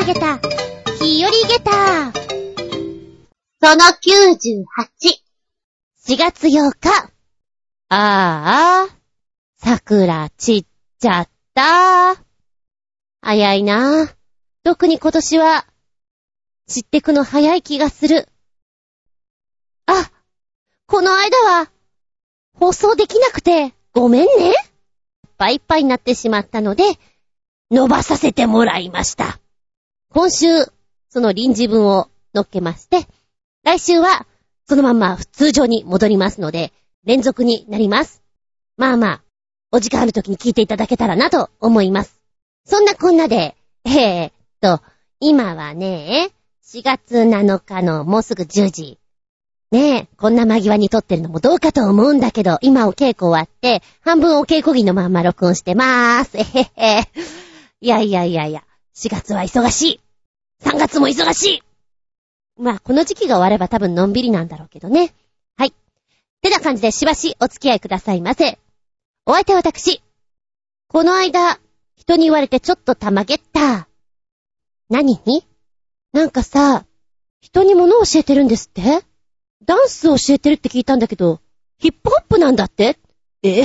投げた、日和ゲタその98。4月8日。ああ、桜散っちゃった早いな特に今年は、散ってくの早い気がする。あ、この間は、放送できなくて、ごめんね。いっぱいいっぱいになってしまったので、伸ばさせてもらいました。今週、その臨時文を乗っけまして、来週は、そのまんま通常に戻りますので、連続になります。まあまあ、お時間ある時に聞いていただけたらなと思います。そんなこんなで、えー、っと、今はね、4月7日のもうすぐ10時。ねえ、こんな間際に撮ってるのもどうかと思うんだけど、今お稽古終わって、半分お稽古着のまんま録音してまーす。えへへ。いやいやいやいや、4月は忙しい。3月も忙しい。まあ、この時期が終われば多分のんびりなんだろうけどね。はい。てな感じでしばしお付き合いくださいませ。お相手は私。この間、人に言われてちょっとたまげった。何に？なんかさ、人に物を教えてるんですって？ダンスを教えてるって聞いたんだけど、ヒップホップなんだって？え？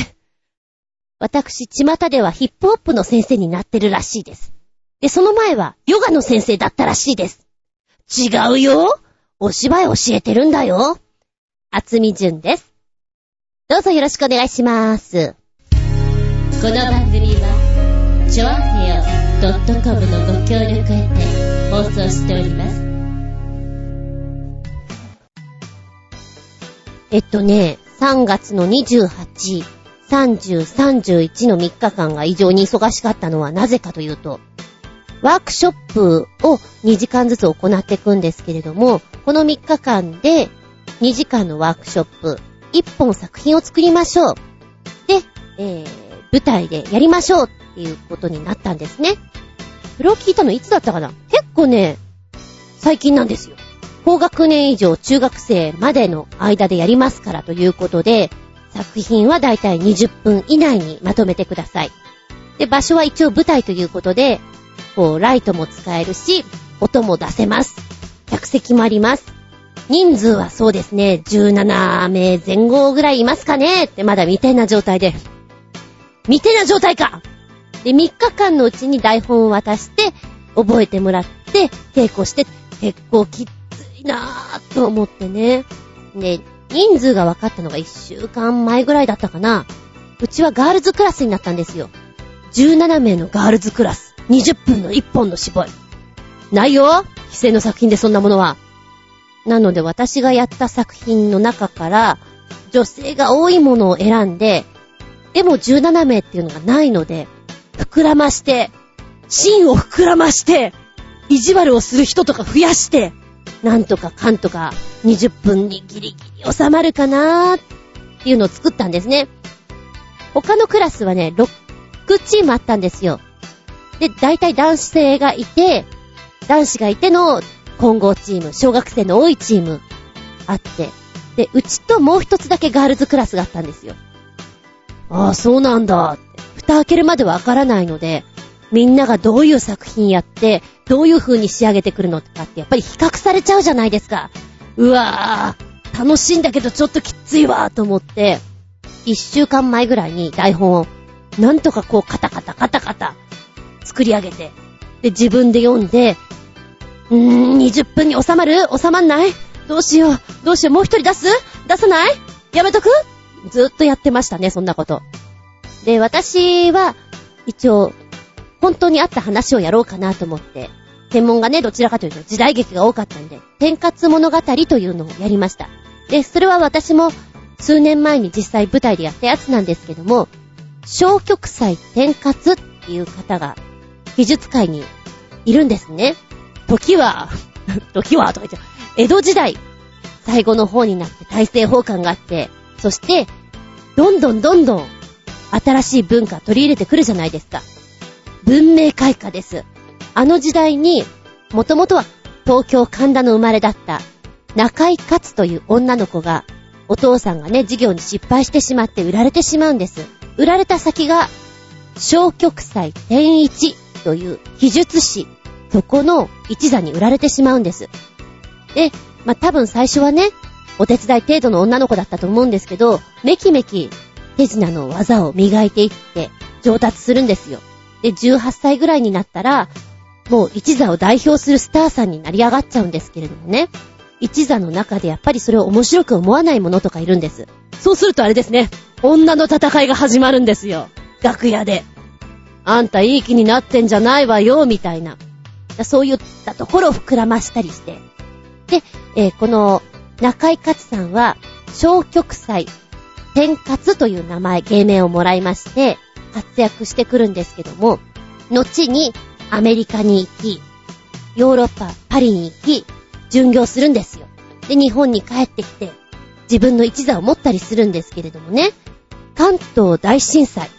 私、巷ではヒップホップの先生になってるらしいです。で、その前はヨガの先生だったらしいです。違うよお芝居教えてるんだよ厚み純です。どうぞよろしくお願いします。この番組は、ちょあへよ .com のご協力へて放送しております。えっとね、3月の28、30、31の3日間が異常に忙しかったのはなぜかというと、ワークショップを2時間ずつ行っていくんですけれども、この3日間で2時間のワークショップ、1本作品を作りましょう。で、えー、舞台でやりましょうっていうことになったんですね。それを聞いたのいつだったかな？結構ね、最近なんですよ。高学年以上中学生までの間でやりますからということで、作品はだいたい20分以内にまとめてください。で、場所は一応舞台ということで、こう、ライトも使えるし、音も出せます。客席もあります。人数はそうですね、17名前後ぐらいいますかねってまだ未定な状態で。未定な状態かで、3日間のうちに台本を渡して、覚えてもらって、稽古して、結構きっなぁと思ってね。で、人数が分かったのが1週間前ぐらいだったかな。うちはガールズクラスになったんですよ。17名のガールズクラス。20分の1本の絞り。ないよ非正の作品でそんなものは？なので私がやった作品の中から女性が多いものを選んで、でも17名っていうのがないので、膨らまして、芯を膨らまして、意地悪をする人とか増やして、なんとかかんとか20分にギリギリ収まるかなーっていうのを作ったんですね。他のクラスはね、6チームあったんですよ。で、大体男性がいて、男子がいての混合チーム、小学生の多いチームあって、で、うちともう一つだけガールズクラスがあったんですよ。ああ、そうなんだ。蓋開けるまでわからないので、みんながどういう作品やって、どういう風に仕上げてくるのとかってやっぱり比較されちゃうじゃないですか。うわぁ、楽しいんだけどちょっときついわと思って、一週間前ぐらいに台本を、なんとかこうカタカタカタカタ作り上げて、で、自分で読んで、うー、20分に収まる？収まんない？どうしよう？どうしよう？もう一人出す？出さない？やめとく？ずっとやってましたね、そんなこと。で、私は、一応、本当にあった話をやろうかなと思って、専門がね、どちらかというと時代劇が多かったんで、天活物語というのをやりました。で、それは私も数年前に実際舞台でやったやつなんですけども、小極祭天活っていう方が美術界にいるんですね。時は、時はとか言っちゃう。江戸時代、最後の方になって大政奉還があって、そして、どんどんどんどん新しい文化取り入れてくるじゃないですか。文明開化です。あの時代に、もともとは東京神田の生まれだった中井勝という女の子が、お父さんがね、事業に失敗してしまって売られてしまうんです。売られた先が、小極祭天一という秘術師そこの一座に売られてしまうんです。で、まあ、多分最初はね、お手伝い程度の女の子だったと思うんですけど、めきめき手品の技を磨いていって上達するんですよ。で、18歳ぐらいになったら、もう一座を代表するスターさんになり上がっちゃうんですけれどもね。一座の中でやっぱりそれを面白く思わない者とかいるんです。そうするとあれですね。女の戦いが始まるんですよ。楽屋で。あんたいい気になってんじゃないわよ、みたいな。そういったところを膨らましたりして。で、えー、この中井勝さんは、小極祭、天活という名前、芸名をもらいまして、活躍してくるんですけども、後にアメリカに行き、ヨーロッパ、パリに行き、巡業するんですよ。で、日本に帰ってきて、自分の一座を持ったりするんですけれどもね、関東大震災、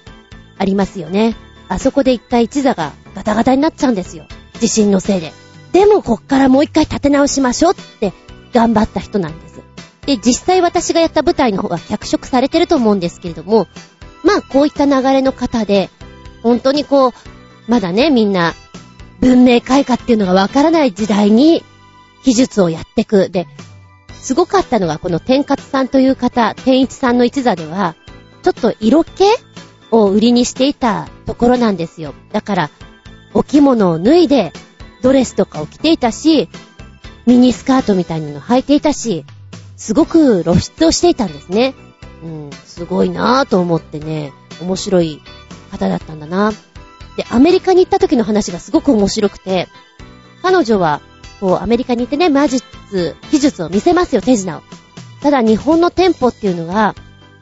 ありますよね。あそこで一回一座がガタガタになっちゃうんですよ。地震のせいで。でもこっからもう一回立て直しましょうって頑張った人なんです。で、実際私がやった舞台の方が脚色されてると思うんですけれども、まあこういった流れの方で、本当にこう、まだね、みんな、文明開化っていうのがわからない時代に、技術をやってく。で、すごかったのがこの天勝さんという方、天一さんの一座では、ちょっと色気を売りにしていたところなんですよ。だから、お着物を脱いで、ドレスとかを着ていたし、ミニスカートみたいなの履いていたし、すごく露出をしていたんですね。うん、すごいなぁと思ってね、面白い方だったんだな。で、アメリカに行った時の話がすごく面白くて、彼女は、こう、アメリカに行ってね、魔術、技術を見せますよ、手品を。ただ、日本の店舗っていうのが、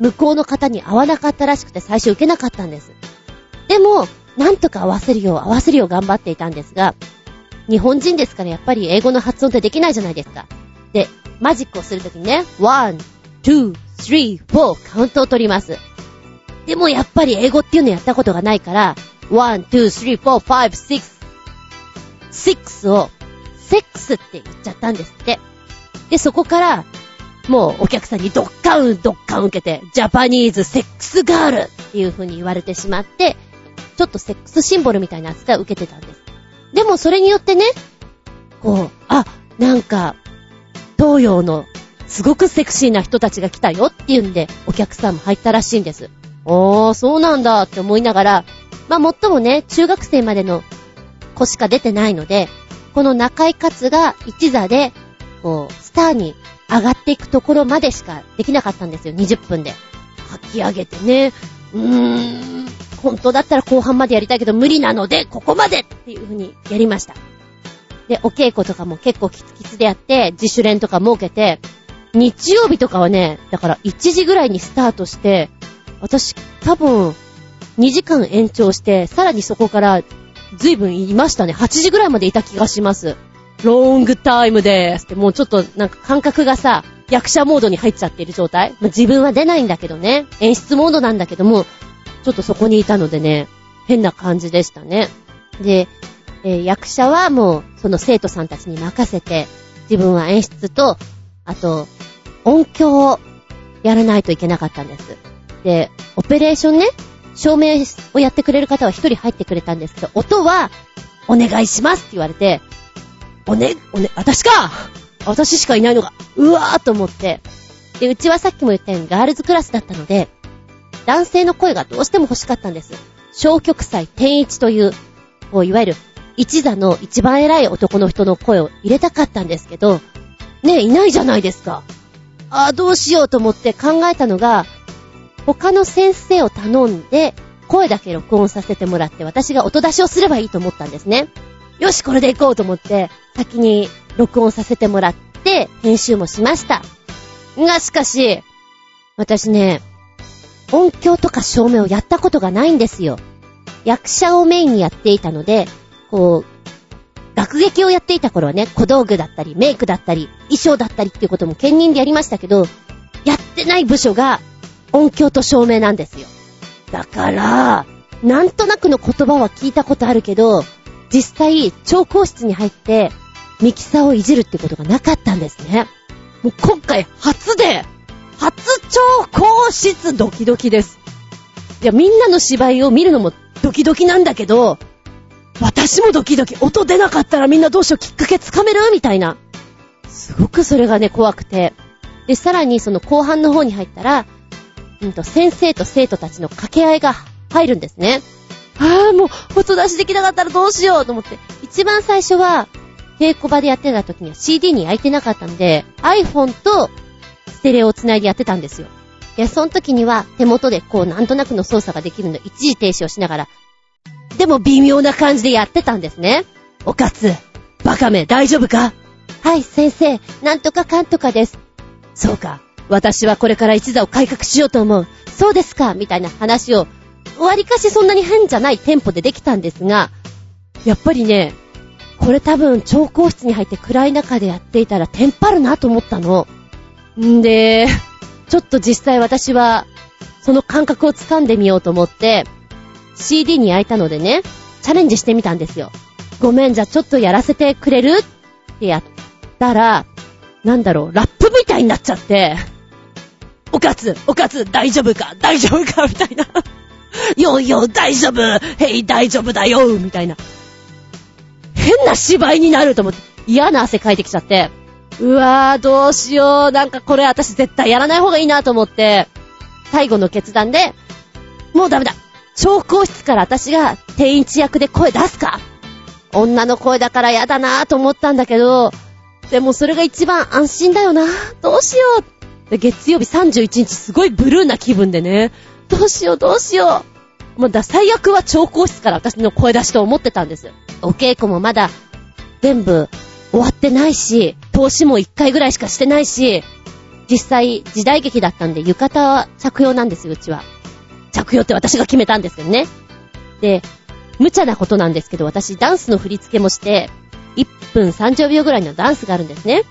向こうの方に合わなかったらしくて最初受けなかったんです。でも、なんとか合わせるよう、合わせるよう頑張っていたんですが、日本人ですからやっぱり英語の発音ってできないじゃないですか。で、マジックをするときにね、one, two, three, four カウントを取ります。でもやっぱり英語っていうのやったことがないから、one, two, three, four, five, six, six を、セックスって言っちゃったんですって。で、そこから、もうお客さんにドッカン、ドッカン受けて、ジャパニーズセックスガールっていう風に言われてしまって、ちょっとセックスシンボルみたいな扱いを受けてたんです。でもそれによってね、こう、あ、なんか、東洋のすごくセクシーな人たちが来たよっていうんで、お客さんも入ったらしいんです。おー、そうなんだって思いながら、まあ、もっともね、中学生までの子しか出てないので、この中井勝が一座で、こう、スターに上がっていくところまでしかできなかったんですよ、20分で。書き上げてね、うーん、本当だったら後半までやりたいけど無理なので、ここまでっていう風にやりました。で、お稽古とかも結構キツキツでやって、自主練とか設けて、日曜日とかはね、だから1時ぐらいにスタートして、私多分2時間延長して、さらにそこから随分いましたね。8時ぐらいまでいた気がします。ロングタイムでーすって、もうちょっとなんか感覚がさ、役者モードに入っちゃってる状態。まあ、自分は出ないんだけどね。演出モードなんだけども、ちょっとそこにいたのでね、変な感じでしたね。で、えー、役者はもう、その生徒さんたちに任せて、自分は演出と、あと、音響をやらないといけなかったんです。で、オペレーションね、照明をやってくれる方は一人入ってくれたんですけど、音は、お願いしますって言われて、おね、おね、私か私しかいないのが、うわーと思って。で、うちはさっきも言ったようにガールズクラスだったので、男性の声がどうしても欲しかったんです。小極祭天一という、こう、いわゆる、一座の一番偉い男の人の声を入れたかったんですけど、ねいないじゃないですか。ああ、どうしようと思って考えたのが、他の先生を頼んで、声だけ録音させてもらって、私が音出しをすればいいと思ったんですね。よし、これで行こうと思って、先に録音させてもらって、編集もしました。が、しかし、私ね、音響とか照明をやったことがないんですよ。役者をメインにやっていたので、こう、学劇をやっていた頃はね、小道具だったり、メイクだったり、衣装だったりっていうことも兼任でやりましたけど、やってない部署が音響と照明なんですよ。だから、なんとなくの言葉は聞いたことあるけど、実際、調光室に入って、ミキサーをいじるってことがなかったんですね。もう今回初で、初調光室ドキドキです。いや、みんなの芝居を見るのもドキドキなんだけど、私もドキドキ、音出なかったらみんなどうしよう、きっかけつかめる？みたいな。すごくそれがね、怖くて。で、さらにその後半の方に入ったら、うんと、先生と生徒たちの掛け合いが入るんですね。ああ、もう、音出しできなかったらどうしようと思って。一番最初は、稽古場でやってた時には CD に開いてなかったんで、iPhone とステレオを繋いでやってたんですよ。で、その時には手元でこうなんとなくの操作ができるので一時停止をしながら、でも微妙な感じでやってたんですね。おかつ、バカめ大丈夫か？はい、先生、なんとかかんとかです。そうか。私はこれから一座を改革しようと思う。そうですか、みたいな話を、割かしそんなに変じゃないテンポでできたんですが、やっぱりね、これ多分調光室に入って暗い中でやっていたらテンパるなと思ったの。んで、ちょっと実際私は、その感覚を掴んでみようと思って、CD に焼いたのでね、チャレンジしてみたんですよ。ごめん、じゃあちょっとやらせてくれるってやったら、なんだろう、ラップみたいになっちゃって、おかつ、おかつ、大丈夫か大丈夫かみたいな。よいよ、大丈夫へい、大丈夫だよみたいな。変な芝居になると思って、嫌な汗かいてきちゃって、うわぁ、どうしよう。なんかこれ私絶対やらない方がいいなと思って、最後の決断で、もうダメだ。調光室から私が定位置役で声出すか女の声だから嫌だなぁと思ったんだけど、でもそれが一番安心だよな。どうしよう。で月曜日31日すごいブルーな気分でね。どうしようどうしよう。もうだ、最悪は調光室から私の声出しと思ってたんです。お稽古もまだ全部終わってないし、投資も一回ぐらいしかしてないし、実際時代劇だったんで浴衣は着用なんですよ、うちは。着用って私が決めたんですけどね。で、無茶なことなんですけど、私ダンスの振り付けもして、1分30秒ぐらいのダンスがあるんですね。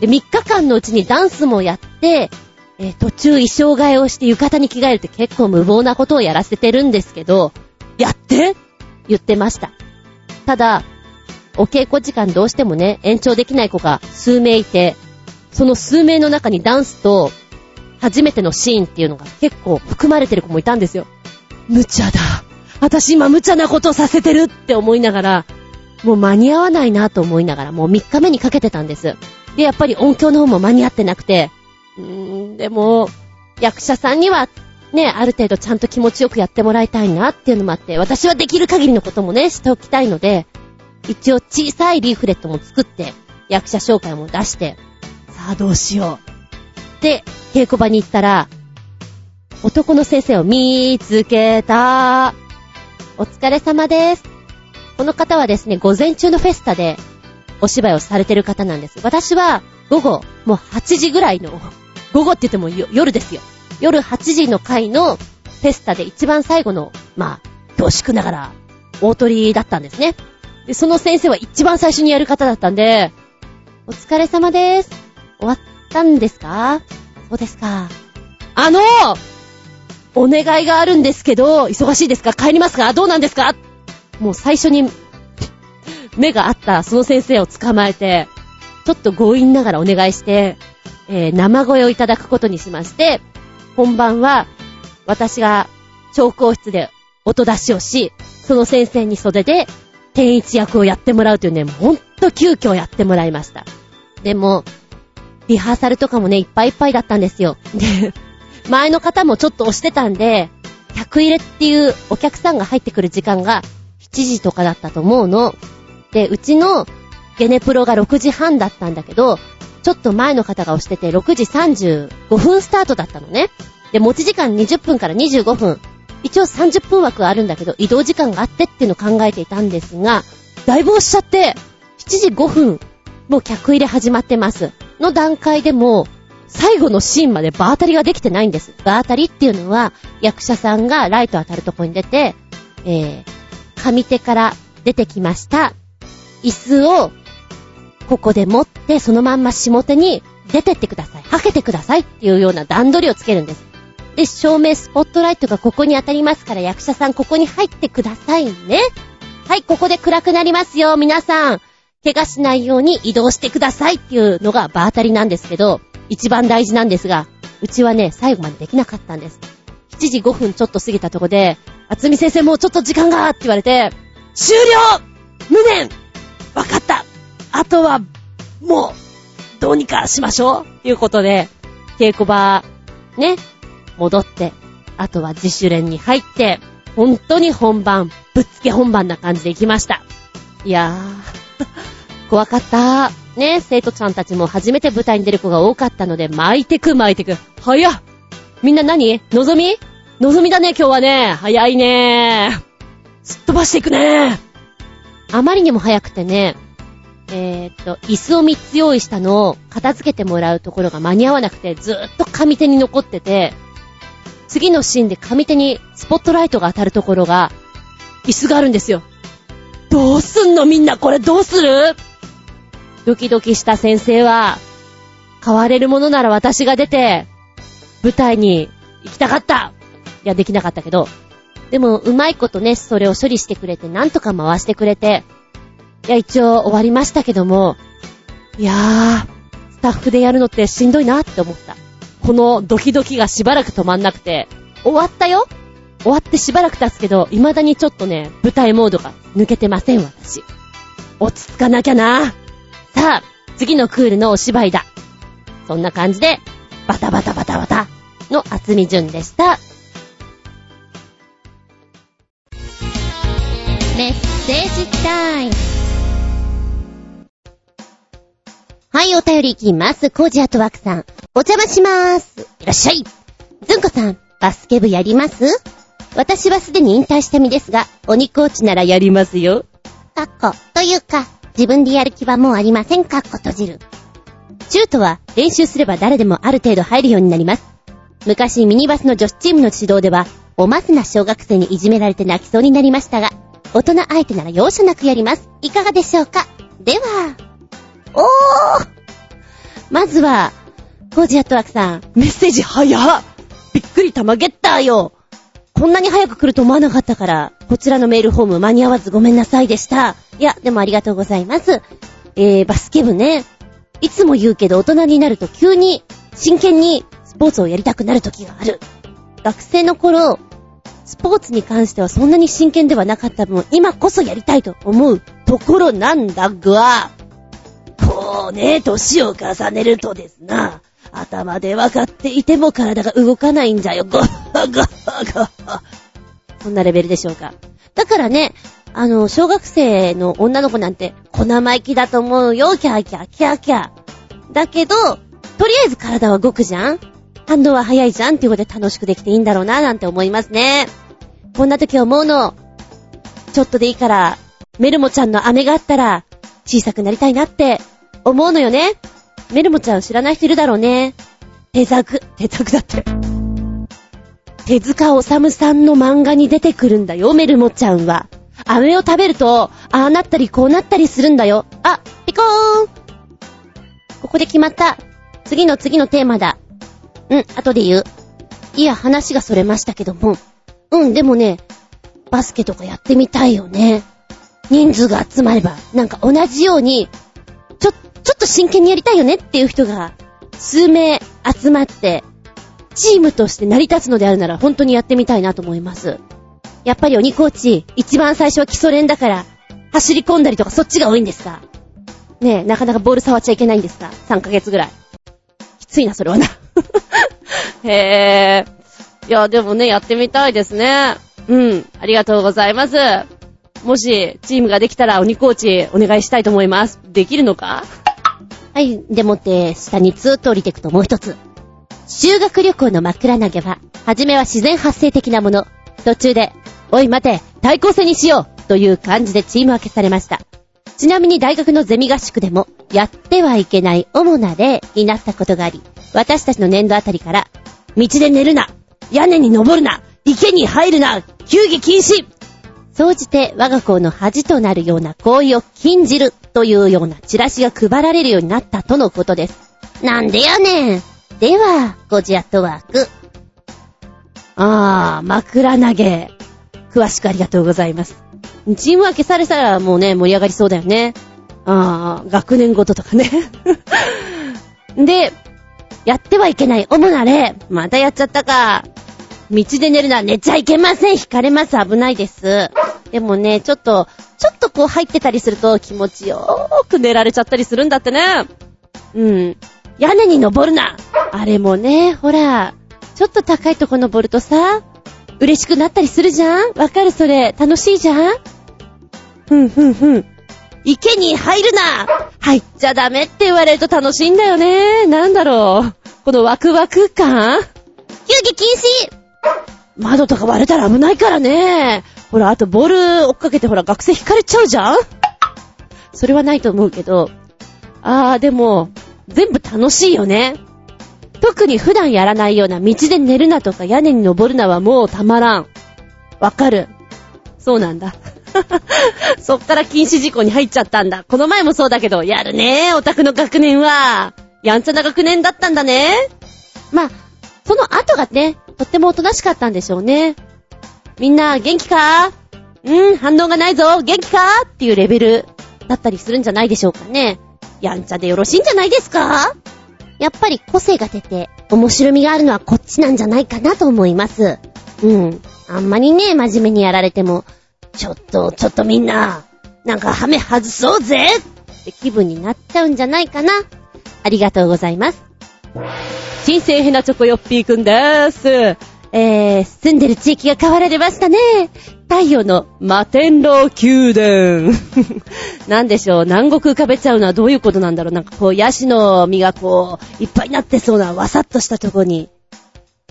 で、3日間のうちにダンスもやって、えー、途中衣装替えをして浴衣に着替えるって結構無謀なことをやらせてるんですけど、やって？言ってました。ただ、お稽古時間どうしてもね、延長できない子が数名いて、その数名の中にダンスと、初めてのシーンっていうのが結構含まれてる子もいたんですよ。無茶だ。私今無茶なことさせてるって思いながら、もう間に合わないなと思いながら、もう3日目にかけてたんです。で、やっぱり音響の方も間に合ってなくて、ーん、でも、役者さんには、ね、ある程度ちゃんと気持ちよくやってもらいたいなっていうのもあって、私はできる限りのこともね、しておきたいので、一応小さいリーフレットも作って、役者紹介も出して、さあどうしよう。で、稽古場に行ったら、男の先生を見つけた。お疲れ様です。この方はですね、午前中のフェスタでお芝居をされてる方なんです。私は午後、もう8時ぐらいの、午後って言っても夜ですよ。夜8時の回のフェスタで一番最後の、まあ、恐縮ながら、大鳥だったんですね。で、その先生は一番最初にやる方だったんで、お疲れ様です。終わったんですか？そうですか。あのお願いがあるんですけど、忙しいですか？帰りますか？どうなんですか？もう最初に 目があったその先生を捕まえて、ちょっと強引ながらお願いして、えー、生声をいただくことにしまして、本番は私が調光室で音出しをし、その先生に袖で天一役をやってもらうというね、ほんと急遽やってもらいました。でも、リハーサルとかもね、いっぱいいっぱいだったんですよ。で、前の方もちょっと押してたんで、客入れっていうお客さんが入ってくる時間が7時とかだったと思うの。で、うちのゲネプロが6時半だったんだけど、ちょっと前の方が押してて6時35分スタートだったのね。で、持ち時間20分から25分。一応30分枠があるんだけど、移動時間があってっていうのを考えていたんですが、だいぶ押しちゃって、7時5分、もう客入れ始まってます。の段階でも、最後のシーンまで場当たりができてないんです。場当たりっていうのは、役者さんがライト当たるとこに出て、えー、上手から出てきました。椅子を、ここで持って、そのまんま下手に出てってください。はけてくださいっていうような段取りをつけるんです。で、照明スポットライトがここに当たりますから役者さんここに入ってくださいね。はい、ここで暗くなりますよ、皆さん。怪我しないように移動してくださいっていうのが場当たりなんですけど、一番大事なんですが、うちはね、最後までできなかったんです。7時5分ちょっと過ぎたとこで、厚み先生もうちょっと時間がって言われて、終了無念わかったあとは、もう、どうにかしましょうということで、稽古場、ね、戻って、あとは自主練に入って、本当に本番、ぶっつけ本番な感じで行きました。いやー、怖かった。ね、生徒ちゃんたちも初めて舞台に出る子が多かったので、巻いてく巻いてく。早っみんな何？のぞみ？のぞみだね、今日はね。早いねすっ飛ばしていくねあまりにも早くてね、えー、っと、椅子を3つ用意したのを片付けてもらうところが間に合わなくて、ずーっと上手に残ってて、次のシーンで上手にスポットライトが当たるところが、椅子があるんですよ。どうすんのみんなこれどうする？ドキドキした先生は、変われるものなら私が出て、舞台に行きたかったいや、できなかったけど。でも、うまいことね、それを処理してくれて、なんとか回してくれて、いや、一応終わりましたけども、いやー、スタッフでやるのってしんどいなって思った。このドキドキがしばらく止まんなくて、終わったよ終わってしばらく経つけど、未だにちょっとね、舞台モードが抜けてません、私。落ち着かなきゃなさあ、次のクールのお芝居だ。そんな感じで、バタバタバタバタの厚み順でした。メッセージタイム。はい、お便りいきます。コージアットワークさん。お邪魔しまーす。いらっしゃい。ずんこさん、バスケ部やります？私はすでに引退した身ですが、鬼コーチならやりますよ。かっこ、というか、自分でやる気はもうありません。かっこ閉じる。シュートは練習すれば誰でもある程度入るようになります。昔ミニバスの女子チームの指導では、おますな小学生にいじめられて泣きそうになりましたが、大人相手なら容赦なくやります。いかがでしょうか？では、おーまずは、コージアットワークさん、メッセージ早っびっくりたまゲッターよこんなに早く来ると思わなかったから、こちらのメールフォーム間に合わずごめんなさいでした。いや、でもありがとうございます。えー、バスケ部ね。いつも言うけど大人になると急に真剣にスポーツをやりたくなる時がある。学生の頃、スポーツに関してはそんなに真剣ではなかった分、今こそやりたいと思うところなんだが、こうね、歳を重ねるとですな、頭で分かっていても体が動かないんじゃよ。ごッごッごッそんなレベルでしょうか。だからね、あの、小学生の女の子なんて、小生意気だと思うよ、キャーキャー、キャーキャー。だけど、とりあえず体は動くじゃん反応は早いじゃんっていうことで楽しくできていいんだろうな、なんて思いますね。こんな時思うの。ちょっとでいいから、メルモちゃんの飴があったら、小さくなりたいなって思うのよね。メルモちゃん知らない人いるだろうね。手作、手作だって。手塚治虫さんの漫画に出てくるんだよ、メルモちゃんは。飴を食べると、ああなったりこうなったりするんだよ。あ、ピコーンここで決まった。次の次のテーマだ。うん、後で言う。いや、話がそれましたけども。うん、でもね、バスケとかやってみたいよね。人数が集まれば、なんか同じように、ちょ、ちょっと真剣にやりたいよねっていう人が、数名集まって、チームとして成り立つのであるなら本当にやってみたいなと思います。やっぱり鬼コーチ、一番最初は基礎練だから、走り込んだりとかそっちが多いんですかねえ、なかなかボール触っちゃいけないんですか ?3 ヶ月ぐらい。きついな、それはな。へえ。いや、でもね、やってみたいですね。うん、ありがとうございます。もし、チームができたら鬼コーチお願いしたいと思います。できるのか？はい、でもって、下にツーッと降りていくともう一つ。修学旅行の枕投げは、はじめは自然発生的なもの。途中で、おい待て、対抗戦にしようという感じでチーム分けされました。ちなみに大学のゼミ合宿でも、やってはいけない主な例になったことがあり、私たちの年度あたりから、道で寝るな屋根に登るな池に入るな球技禁止総じて我が校の恥となるような行為を禁じるというようなチラシが配られるようになったとのことです。なんでやねんでは、ゴジアットワーク。あー、枕投げ。詳しくありがとうございます。チーム分けされたらもうね、盛り上がりそうだよね。あー、学年ごととかね。で、やってはいけない主な例。またやっちゃったか。道で寝るのは寝ちゃいけません。引かれます。危ないです。でもね、ちょっと、ちょっとこう入ってたりすると気持ちよーく寝られちゃったりするんだってね。うん。屋根に登るなあれもね、ほら、ちょっと高いとこ登るとさ、嬉しくなったりするじゃんわかるそれ。楽しいじゃんふんふんふん。池に入るな入っちゃダメって言われると楽しいんだよね。なんだろう。このワクワク感遊戯禁止窓とか割れたら危ないからね。ほら、あとボール追っかけてほら、学生引かれちゃうじゃん？それはないと思うけど。あー、でも、全部楽しいよね。特に普段やらないような道で寝るなとか屋根に登るなはもうたまらん。わかる。そうなんだ。そっから禁止事項に入っちゃったんだ。この前もそうだけど、やるねオタクの学年は。やんちゃな学年だったんだね。まあ、その後がね、とってもおとなしかったんでしょうね。みんな元気か？うん、反応がないぞ元気か？っていうレベルだったりするんじゃないでしょうかね。やんちゃでよろしいんじゃないですか？やっぱり個性が出て面白みがあるのはこっちなんじゃないかなと思います。うん。あんまりね、真面目にやられても、ちょっと、ちょっとみんな、なんかハメ外そうぜって気分になっちゃうんじゃないかな。ありがとうございます。新生ヘナチョコヨッピーくんでーす。えー、住んでる地域が変わられましたね。太陽の摩天楼宮殿。なんでしょう、南国浮かべちゃうのはどういうことなんだろう。なんかこう、ヤシの実がこう、いっぱいになってそうな、わさっとしたとこに。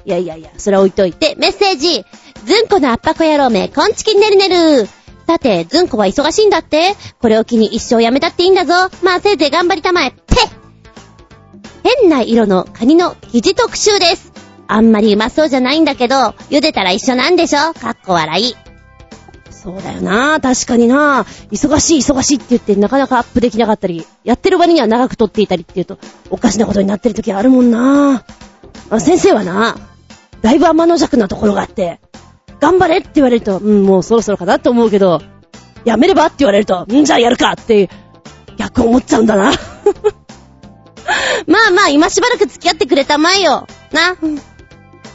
いやいやいや、それ置いといて、メッセージずんこの圧迫野郎め、こんちきねるねる。さて、ずんこは忙しいんだってこれを機に一生やめたっていいんだぞ。まあ、せいぜい頑張りたまえ。ぺ変な色のカニの生地特集です。あんまりうまそうじゃないんだけど、茹でたら一緒なんでしょ？かっこ笑い。そうだよな確かにな忙しい忙しいって言ってなかなかアップできなかったり、やってる割には長く撮っていたりって言うと、おかしなことになってる時あるもんなあ先生はなだいぶ天の弱なところがあって、頑張れって言われると、うん、もうそろそろかなって思うけど、やめればって言われると、んじゃあやるかって、逆思っちゃうんだな。まあまあ、今しばらく付き合ってくれたまえよ。な。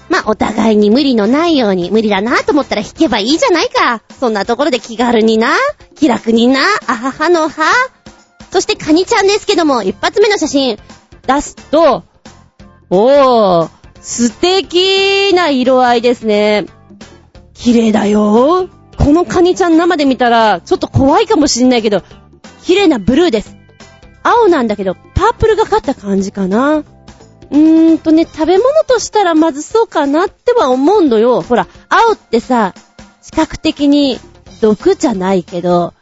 まあ、お互いに無理のないように、無理だなと思ったら弾けばいいじゃないか。そんなところで気軽にな、気楽にな、あははのは。そしてカニちゃんですけども、一発目の写真出すと、おー、素敵な色合いですね。綺麗だよ。このカニちゃん生で見たら、ちょっと怖いかもしんないけど、綺麗なブルーです。青なんだけど、パープルがかった感じかな。うーんとね、食べ物としたらまずそうかなっては思うのよ。ほら、青ってさ、視覚的に毒じゃないけど、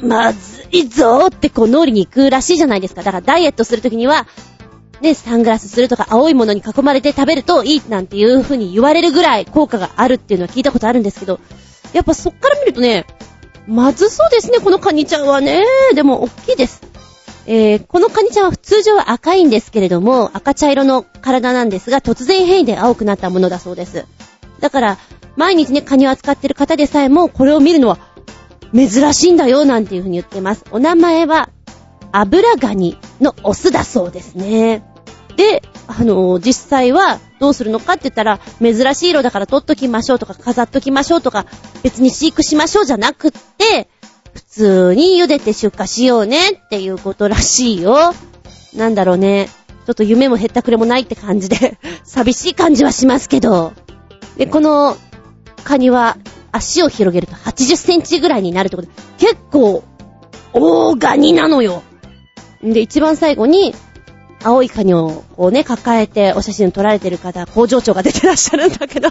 まずいぞーってこう脳裏に行くらしいじゃないですか。だからダイエットするときには、ね、サングラスするとか青いものに囲まれて食べるといいなんていう風に言われるぐらい効果があるっていうのは聞いたことあるんですけど、やっぱそっから見るとね、まずそうですね、このカニちゃんはね。でも、大きいです。えー、このカニちゃんは通常は赤いんですけれども、赤茶色の体なんですが、突然変異で青くなったものだそうです。だから、毎日ね、カニを扱ってる方でさえも、これを見るのは、珍しいんだよ、なんていう風に言ってます。お名前は、油ガニのオスだそうですね。で、あのー、実際はどうするのかって言ったら、珍しい色だから取っときましょうとか、飾っときましょうとか、別に飼育しましょうじゃなくって、通に茹でて出荷しようねっていうことらしいよ。なんだろうね。ちょっと夢も減ったくれもないって感じで 寂しい感じはしますけど。で、このカニは足を広げると80センチぐらいになるってこと。結構、大ガニなのよ。で、一番最後に、青いカニをこうね、抱えてお写真撮られてる方、工場長が出てらっしゃるんだけど、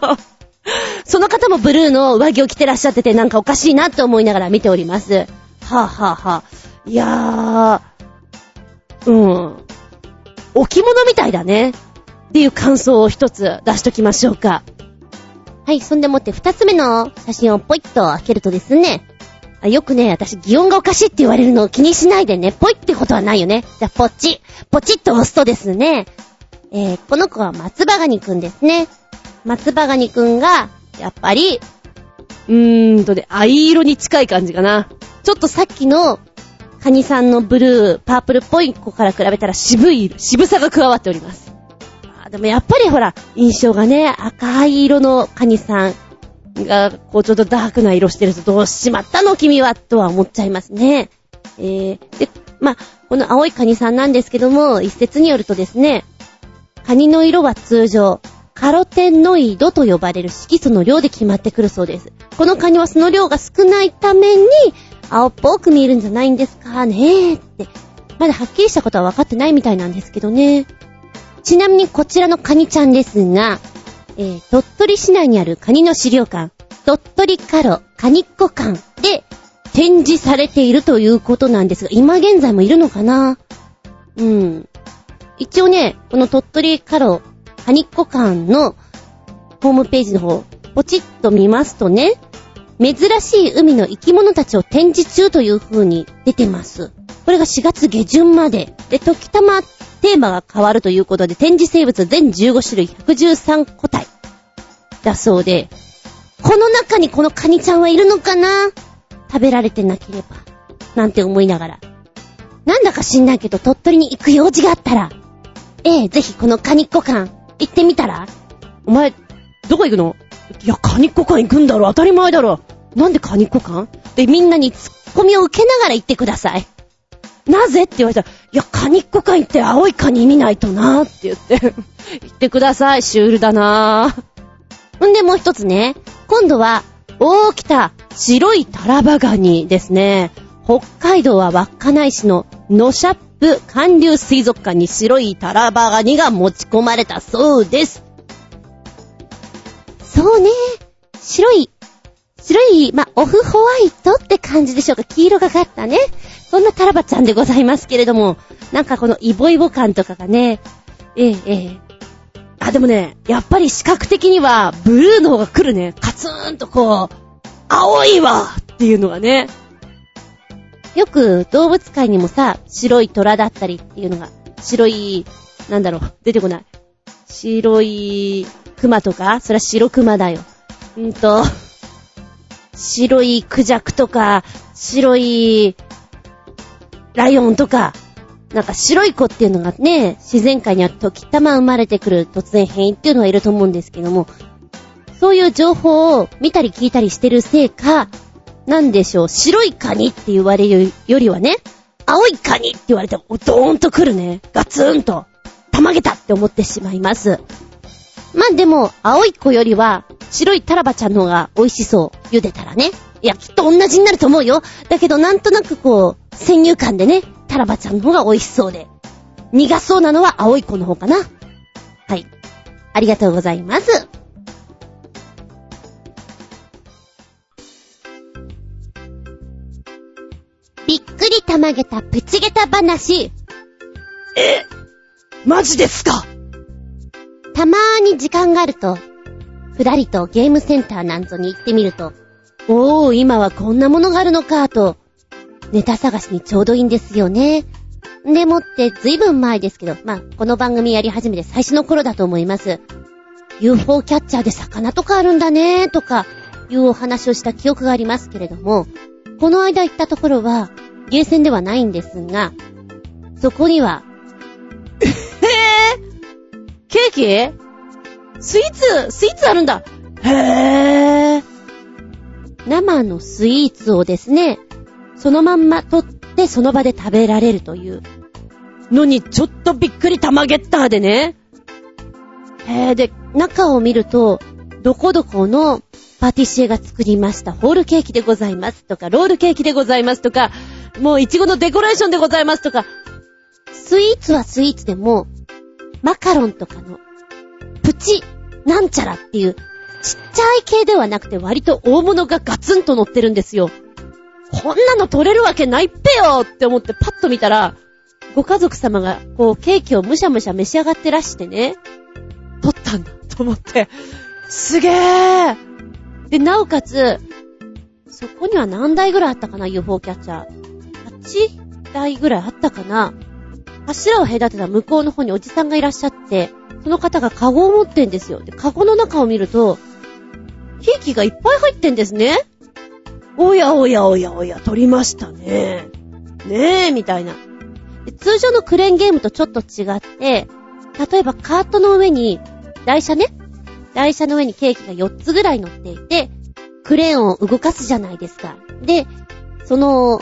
その方もブルーの上着を着てらっしゃってて、なんかおかしいなって思いながら見ております。はぁ、あ、はぁはぁ、いやー、うん。置物みたいだね。っていう感想を一つ出しときましょうか。はい、そんでもって二つ目の写真をポイッと開けるとですね、よくね、私、擬音がおかしいって言われるのを気にしないでね、ぽいってことはないよね。じゃあ、ポチ。ポチッと押すとですね、えー、この子は松葉ガニくんですね。松葉ガニくんが、やっぱり、うーんとね、藍色に近い感じかな。ちょっとさっきの、カニさんのブルー、パープルっぽい子から比べたら渋い、渋さが加わっております。あでもやっぱりほら、印象がね、赤い色のカニさん。が、こうちょっとダークな色してるとどうしまったの君はとは思っちゃいますね。えー、で、まあ、この青いカニさんなんですけども、一説によるとですね、カニの色は通常、カロテノイドと呼ばれる色素の量で決まってくるそうです。このカニはその量が少ないために、青っぽく見えるんじゃないんですかねって。まだはっきりしたことは分かってないみたいなんですけどね。ちなみにこちらのカニちゃんですが、えー、鳥取市内にあるカニの資料館、鳥取カロカニっ子館で展示されているということなんですが、今現在もいるのかな？うん。一応ね、この鳥取カロカニっ子館のホームページの方、ポチッと見ますとね、珍しい海の生き物たちを展示中という風に出てます。これが4月下旬まで。で、時たまテーマが変わるということで、展示生物全15種類113個体。だそうで、この中にこのカニちゃんはいるのかな？食べられてなければ。なんて思いながら。なんだか知んないけど鳥取に行く用事があったら、ええ、ぜひこのカニっ子館行ってみたら？お前、どこ行くの？いや、カニっ子館行くんだろ、当たり前だろ。なんでカニっ子館？で、みんなにツッコミを受けながら行ってください。なぜ？って言われたら、いや、カニっ子館行って青いカニ見ないとなーって言って 言ってください、シュールだなー。んで、もう一つね。今度は、大きた白いタラバガニですね。北海道は稚内市のノシャップ寒流水族館に白いタラバガニが持ち込まれたそうです。そうね。白い、白い、まオフホワイトって感じでしょうか。黄色がかったね。そんなタラバちゃんでございますけれども、なんかこのイボイボ感とかがね、ええ、ええ。あ、でもね、やっぱり視覚的には、ブルーの方が来るね。カツーンとこう、青いわっていうのがね。よく動物界にもさ、白い虎だったりっていうのが、白い、なんだろう、出てこない。白い熊とかそれは白熊だよ。うんと、白いクジャクとか、白いライオンとか、なんか白い子っていうのがね、自然界には時たま生まれてくる突然変異っていうのはいると思うんですけども、そういう情報を見たり聞いたりしてるせいか、なんでしょう、白いカニって言われるよりはね、青いカニって言われてもドーンと来るね。ガツンと、たまげたって思ってしまいます。まあでも、青い子よりは、白いタラバちゃんの方が美味しそう。茹でたらね。いや、きっと同じになると思うよ。だけどなんとなくこう、先入観でね、タラバちゃんの方が美味しそうで。苦そうなのは青い子の方かな。はい。ありがとうございます。びっくりたまげたプチゲタ話。え？マジですか？たまーに時間があると、ふらりとゲームセンターなんぞに行ってみると、おー、今はこんなものがあるのか、と、ネタ探しにちょうどいいんですよね。でもってずいぶん前ですけど、まあ、この番組やり始めて最初の頃だと思います。UFO キャッチャーで魚とかあるんだねとか、いうお話をした記憶がありますけれども、この間行ったところは、ゲーセンではないんですが、そこには、えぇ、ケーキ？スイーツ？スイーツあるんだへぇ生のスイーツをですね、そのまんま取ってその場で食べられるという。のに、ちょっとびっくり玉ゲッターでね。へえ、で、中を見ると、どこどこのパティシエが作りましたホールケーキでございますとか、ロールケーキでございますとか、もうイチゴのデコレーションでございますとか、スイーツはスイーツでも、マカロンとかの、プチ、なんちゃらっていう、ちっちゃい系ではなくて割と大物がガツンと乗ってるんですよ。こんなの取れるわけないっぺよって思ってパッと見たら、ご家族様が、こう、ケーキをむしゃむしゃ召し上がってらしてね、取ったんだと思って、すげーで、なおかつ、そこには何台ぐらいあったかな、UFO キャッチャー。8台ぐらいあったかな。柱を隔てた向こうの方におじさんがいらっしゃって、その方がカゴを持ってんですよ。で、カゴの中を見ると、ケーキがいっぱい入ってんですね。おやおやおやおや、取りましたね。ねえ、みたいな。通常のクレーンゲームとちょっと違って、例えばカートの上に、台車ね。台車の上にケーキが4つぐらい乗っていて、クレーンを動かすじゃないですか。で、その、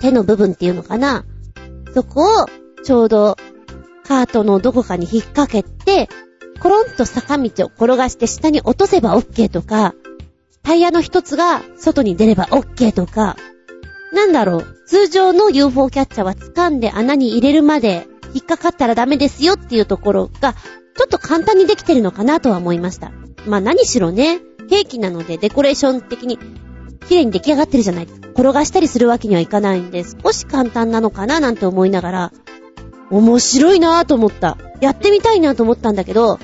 手の部分っていうのかな。そこを、ちょうど、カートのどこかに引っ掛けて、コロンと坂道を転がして下に落とせば OK とか、タイヤの一つが外に出れば OK とか、なんだろう、通常の UFO キャッチャーは掴んで穴に入れるまで引っかかったらダメですよっていうところが、ちょっと簡単にできてるのかなとは思いました。まあ何しろね、ケーキなのでデコレーション的に綺麗に出来上がってるじゃないですか。転がしたりするわけにはいかないんで、少し簡単なのかななんて思いながら、面白いなぁと思った。やってみたいなと思ったんだけど、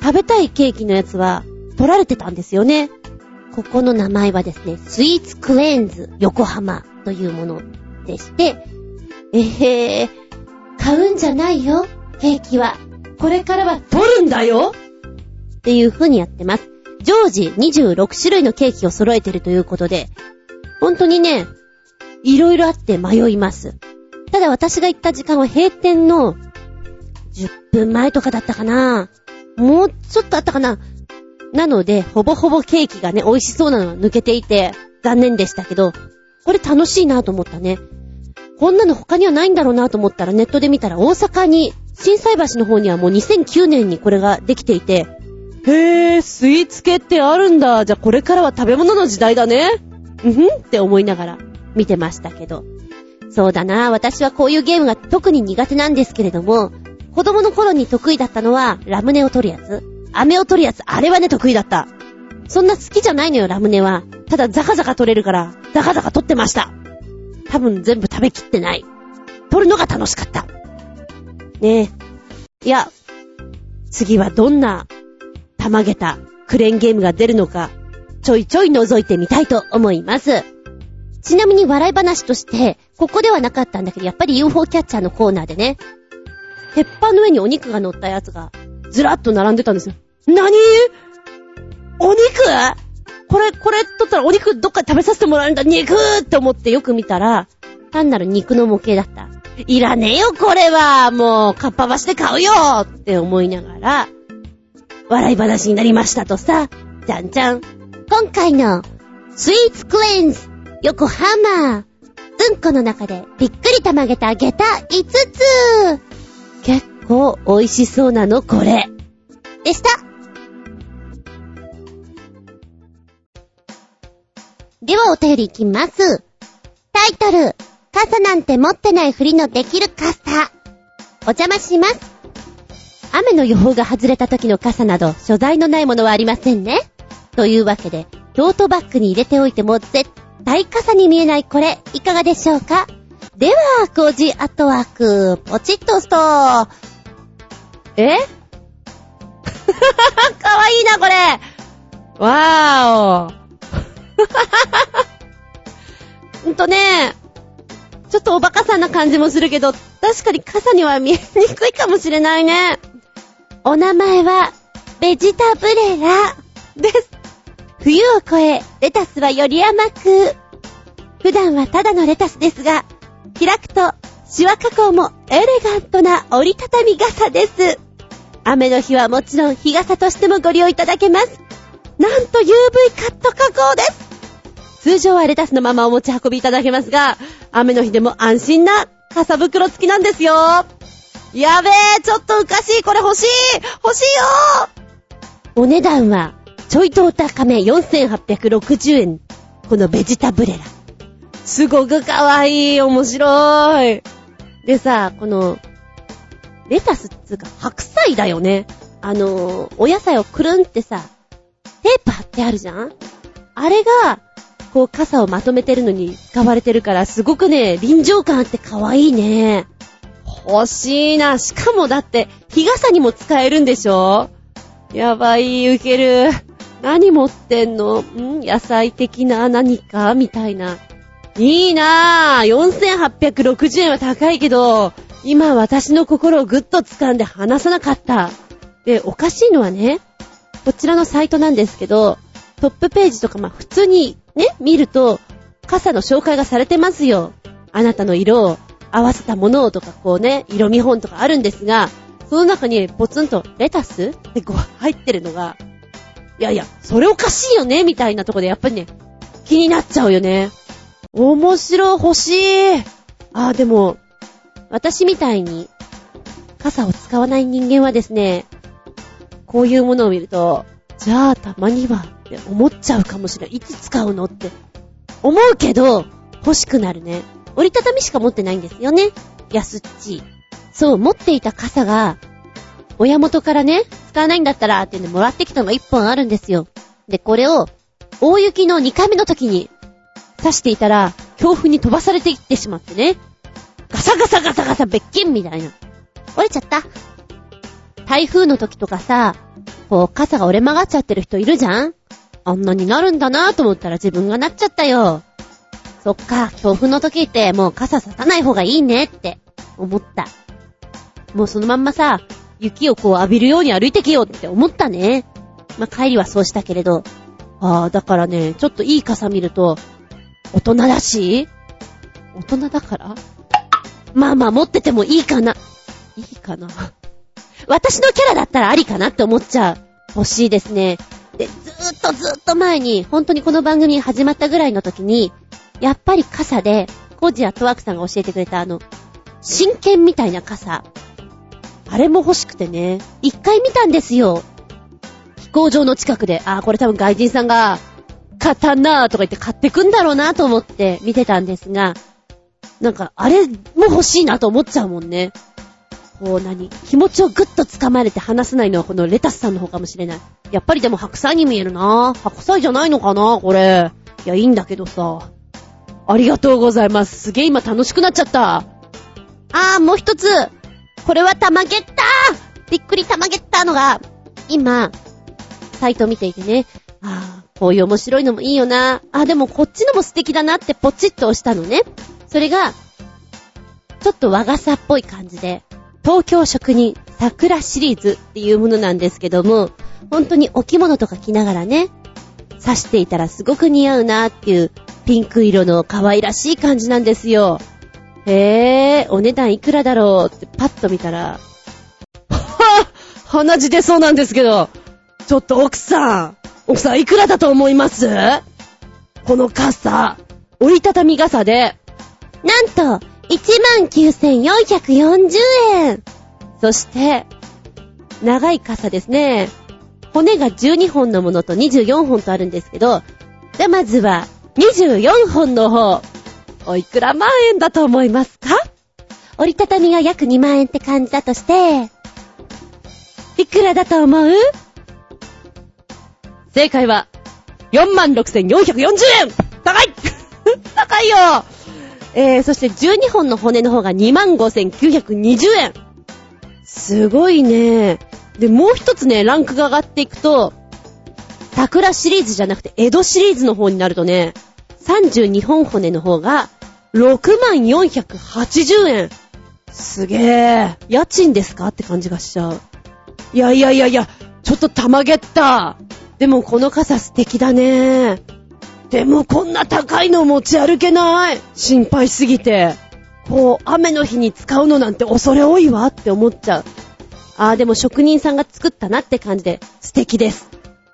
食べたいケーキのやつは取られてたんですよね。ここの名前はですね、スイーツクレンズ横浜というものでして、えへー、買うんじゃないよ、ケーキは。これからは取るんだよっていう風にやってます。常時26種類のケーキを揃えてるということで、本当にね、いろいろあって迷います。ただ私が行った時間は閉店の10分前とかだったかなもうちょっとあったかななので、ほぼほぼケーキがね、美味しそうなのが抜けていて、残念でしたけど、これ楽しいなと思ったね。こんなの他にはないんだろうなと思ったらネットで見たら大阪に、震災橋の方にはもう2009年にこれができていて、へぇ、スイーツ系ってあるんだ。じゃあこれからは食べ物の時代だね。うんふんって思いながら見てましたけど。そうだな、私はこういうゲームが特に苦手なんですけれども、子供の頃に得意だったのは、ラムネを取るやつ。飴を取るやつ、あれはね、得意だった。そんな好きじゃないのよ、ラムネは。ただ、ザカザカ取れるから、ザカザカ取ってました。多分全部食べきってない。取るのが楽しかった。ねえ。いや、次はどんな、たまげた、クレーンゲームが出るのか、ちょいちょい覗いてみたいと思います。ちなみに笑い話として、ここではなかったんだけど、やっぱり UFO キャッチャーのコーナーでね、鉄板の上にお肉が乗ったやつが、ずらっと並んでたんですよ。なにお肉？これ、これ取ったらお肉どっか食べさせてもらえるんだ、肉って思ってよく見たら、単なる肉の模型だった。いらねえよ、これはもう、かっぱ橋で買うよって思いながら、笑い話になりましたとさ、じゃんじゃん。今回の、スイーツクレンズ横浜。うんこの中でびっくりたまげた下駄5つ。結構美味しそうなのこれ。でした。ではお便りいきます。タイトル、傘なんて持ってないふりのできる傘。お邪魔します。雨の予報が外れた時の傘など所在のないものはありませんね。というわけで、トートバッグに入れておいても絶大傘に見えないこれ、いかがでしょうか？では、コージアットワーク、ポチッと押すと、え？かわいいな、これわーお んとね、ちょっとおバカさんな感じもするけど、確かに傘には見えにくいかもしれないね。お名前は、ベジタブレラです。冬を越え、レタスはより甘く。普段はただのレタスですが、開くと、シワ加工もエレガントな折りたたみ傘です。雨の日はもちろん日傘としてもご利用いただけます。なんと UV カット加工です。通常はレタスのままお持ち運びいただけますが、雨の日でも安心な傘袋付きなんですよ。やべえ、ちょっとおかしい、これ欲しい欲しいよお値段はちょいとお高め4860円。このベジタブレラ。すごくかわいい。面白い。でさ、この、レタスっつうか白菜だよね。あの、お野菜をくるんってさ、テープ貼ってあるじゃん？あれが、こう傘をまとめてるのに使われてるから、すごくね、臨場感あってかわいいね。欲しいな。しかもだって、日傘にも使えるんでしょ？やばい、ウケる。何持ってんの？ん野菜的な何かみたいな。いいなぁ。4860円は高いけど、今私の心をぐっと掴んで離さなかった。で、おかしいのはね、こちらのサイトなんですけど、トップページとかまあ普通にね、見ると、傘の紹介がされてますよ。あなたの色を合わせたものをとかこうね、色見本とかあるんですが、その中にポツンとレタス？ってこう入ってるのが、いやいや、それおかしいよね、みたいなとこでやっぱりね、気になっちゃうよね。面白い、欲しい。あ、でも、私みたいに、傘を使わない人間はですね、こういうものを見ると、じゃあたまにはって思っちゃうかもしれない。いつ使うのって思うけど、欲しくなるね。折りたたみしか持ってないんですよね。安っち。そう、持っていた傘が、親元からね、使わないんだったらってんでもらってきたのが一本あるんですよ。で、これを、大雪の2回目の時に、刺していたら、強風に飛ばされていってしまってね。ガサガサガサガサ別件みたいな。折れちゃった。台風の時とかさ、こう、傘が折れ曲がっちゃってる人いるじゃんあんなになるんだなと思ったら自分がなっちゃったよ。そっか、強風の時ってもう傘ささない方がいいねって思った。もうそのまんまさ、雪をこう浴びるように歩いてけよって思ったね。まあ、帰りはそうしたけれど。ああ、だからね、ちょっといい傘見ると、大人だし大人だから？まあまあ持っててもいいかな。いいかな。私のキャラだったらありかなって思っちゃう。欲しいですね。で、ずーっとずーっと前に、本当にこの番組始まったぐらいの時に、やっぱり傘で、コージやトワークさんが教えてくれたあの、真剣みたいな傘。あれも欲しくてね。一回見たんですよ。飛行場の近くで。あー、これ多分外人さんが、買ったなーとか言って買ってくんだろうなと思って見てたんですが、なんか、あれも欲しいなと思っちゃうもんね。こう何気持ちをぐっと掴まれて離せないのはこのレタスさんの方かもしれない。やっぱりでも白菜に見えるな白菜じゃないのかなこれ。いや、いいんだけどさ。ありがとうございます。すげえ今楽しくなっちゃった。あー、もう一つ。これはたまげったびっくりたまげったのが、今、サイト見ていてね。あー、こういう面白いのもいいよな。あー、でもこっちのも素敵だなってポチッと押したのね。それが、ちょっと和傘っぽい感じで、東京職人桜シリーズっていうものなんですけども、本当にお着物とか着ながらね、刺していたらすごく似合うなっていうピンク色の可愛らしい感じなんですよ。へぇ、お値段いくらだろうってパッと見たら、は ぁ鼻血出そうなんですけど、ちょっと奥さん、奥さんいくらだと思います？この傘、折りたたみ傘で、なんと、19,440円。そして、長い傘ですね。骨が12本のものと24本とあるんですけど、じゃ、まずは、24本の方。おいくら万円だと思いますか？折りたたみが約2万円って感じだとして、いくらだと思う？正解は、46,440円高い 高いよえー、そして12本の骨の方が25,920円。すごいね。で、もう一つね、ランクが上がっていくと、桜シリーズじゃなくて、江戸シリーズの方になるとね、32本骨の方が、6480円。すげえ。家賃ですか？って感じがしちゃう。いやいやいやいや、ちょっとたまげった。でもこの傘素敵だね。でもこんな高いの持ち歩けない。心配すぎて。こう、雨の日に使うのなんて恐れ多いわって思っちゃう。ああ、でも職人さんが作ったなって感じで素敵です。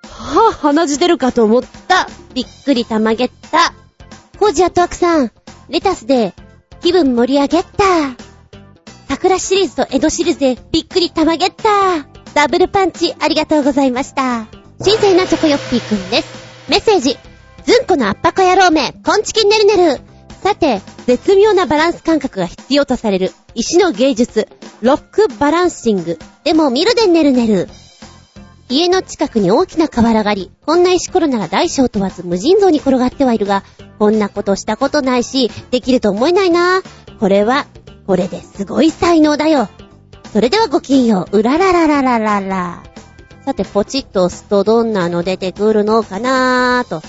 はぁ、あ、鼻血出るかと思った。びっくりたまげった。コージアトワクさん、レタスで気分盛り上げった。桜シリーズと江戸シリーズでびっくりたまげった。ダブルパンチありがとうございました。新鮮なチョコヨッピーくんです。メッセージ。ずんこのアッパコ野郎め、コンチキンねるねる。さて、絶妙なバランス感覚が必要とされる石の芸術、ロックバランシング。でも見るでねるねる。家の近くに大きな河原があり、こんな石ころなら大小問わず無尽蔵に転がってはいるが、こんなことしたことないし、できると思えないな。これは、これですごい才能だよ。それではごきんよう、うららららららら。さて、ポチッと押すとどんなの出てくるのかなーと。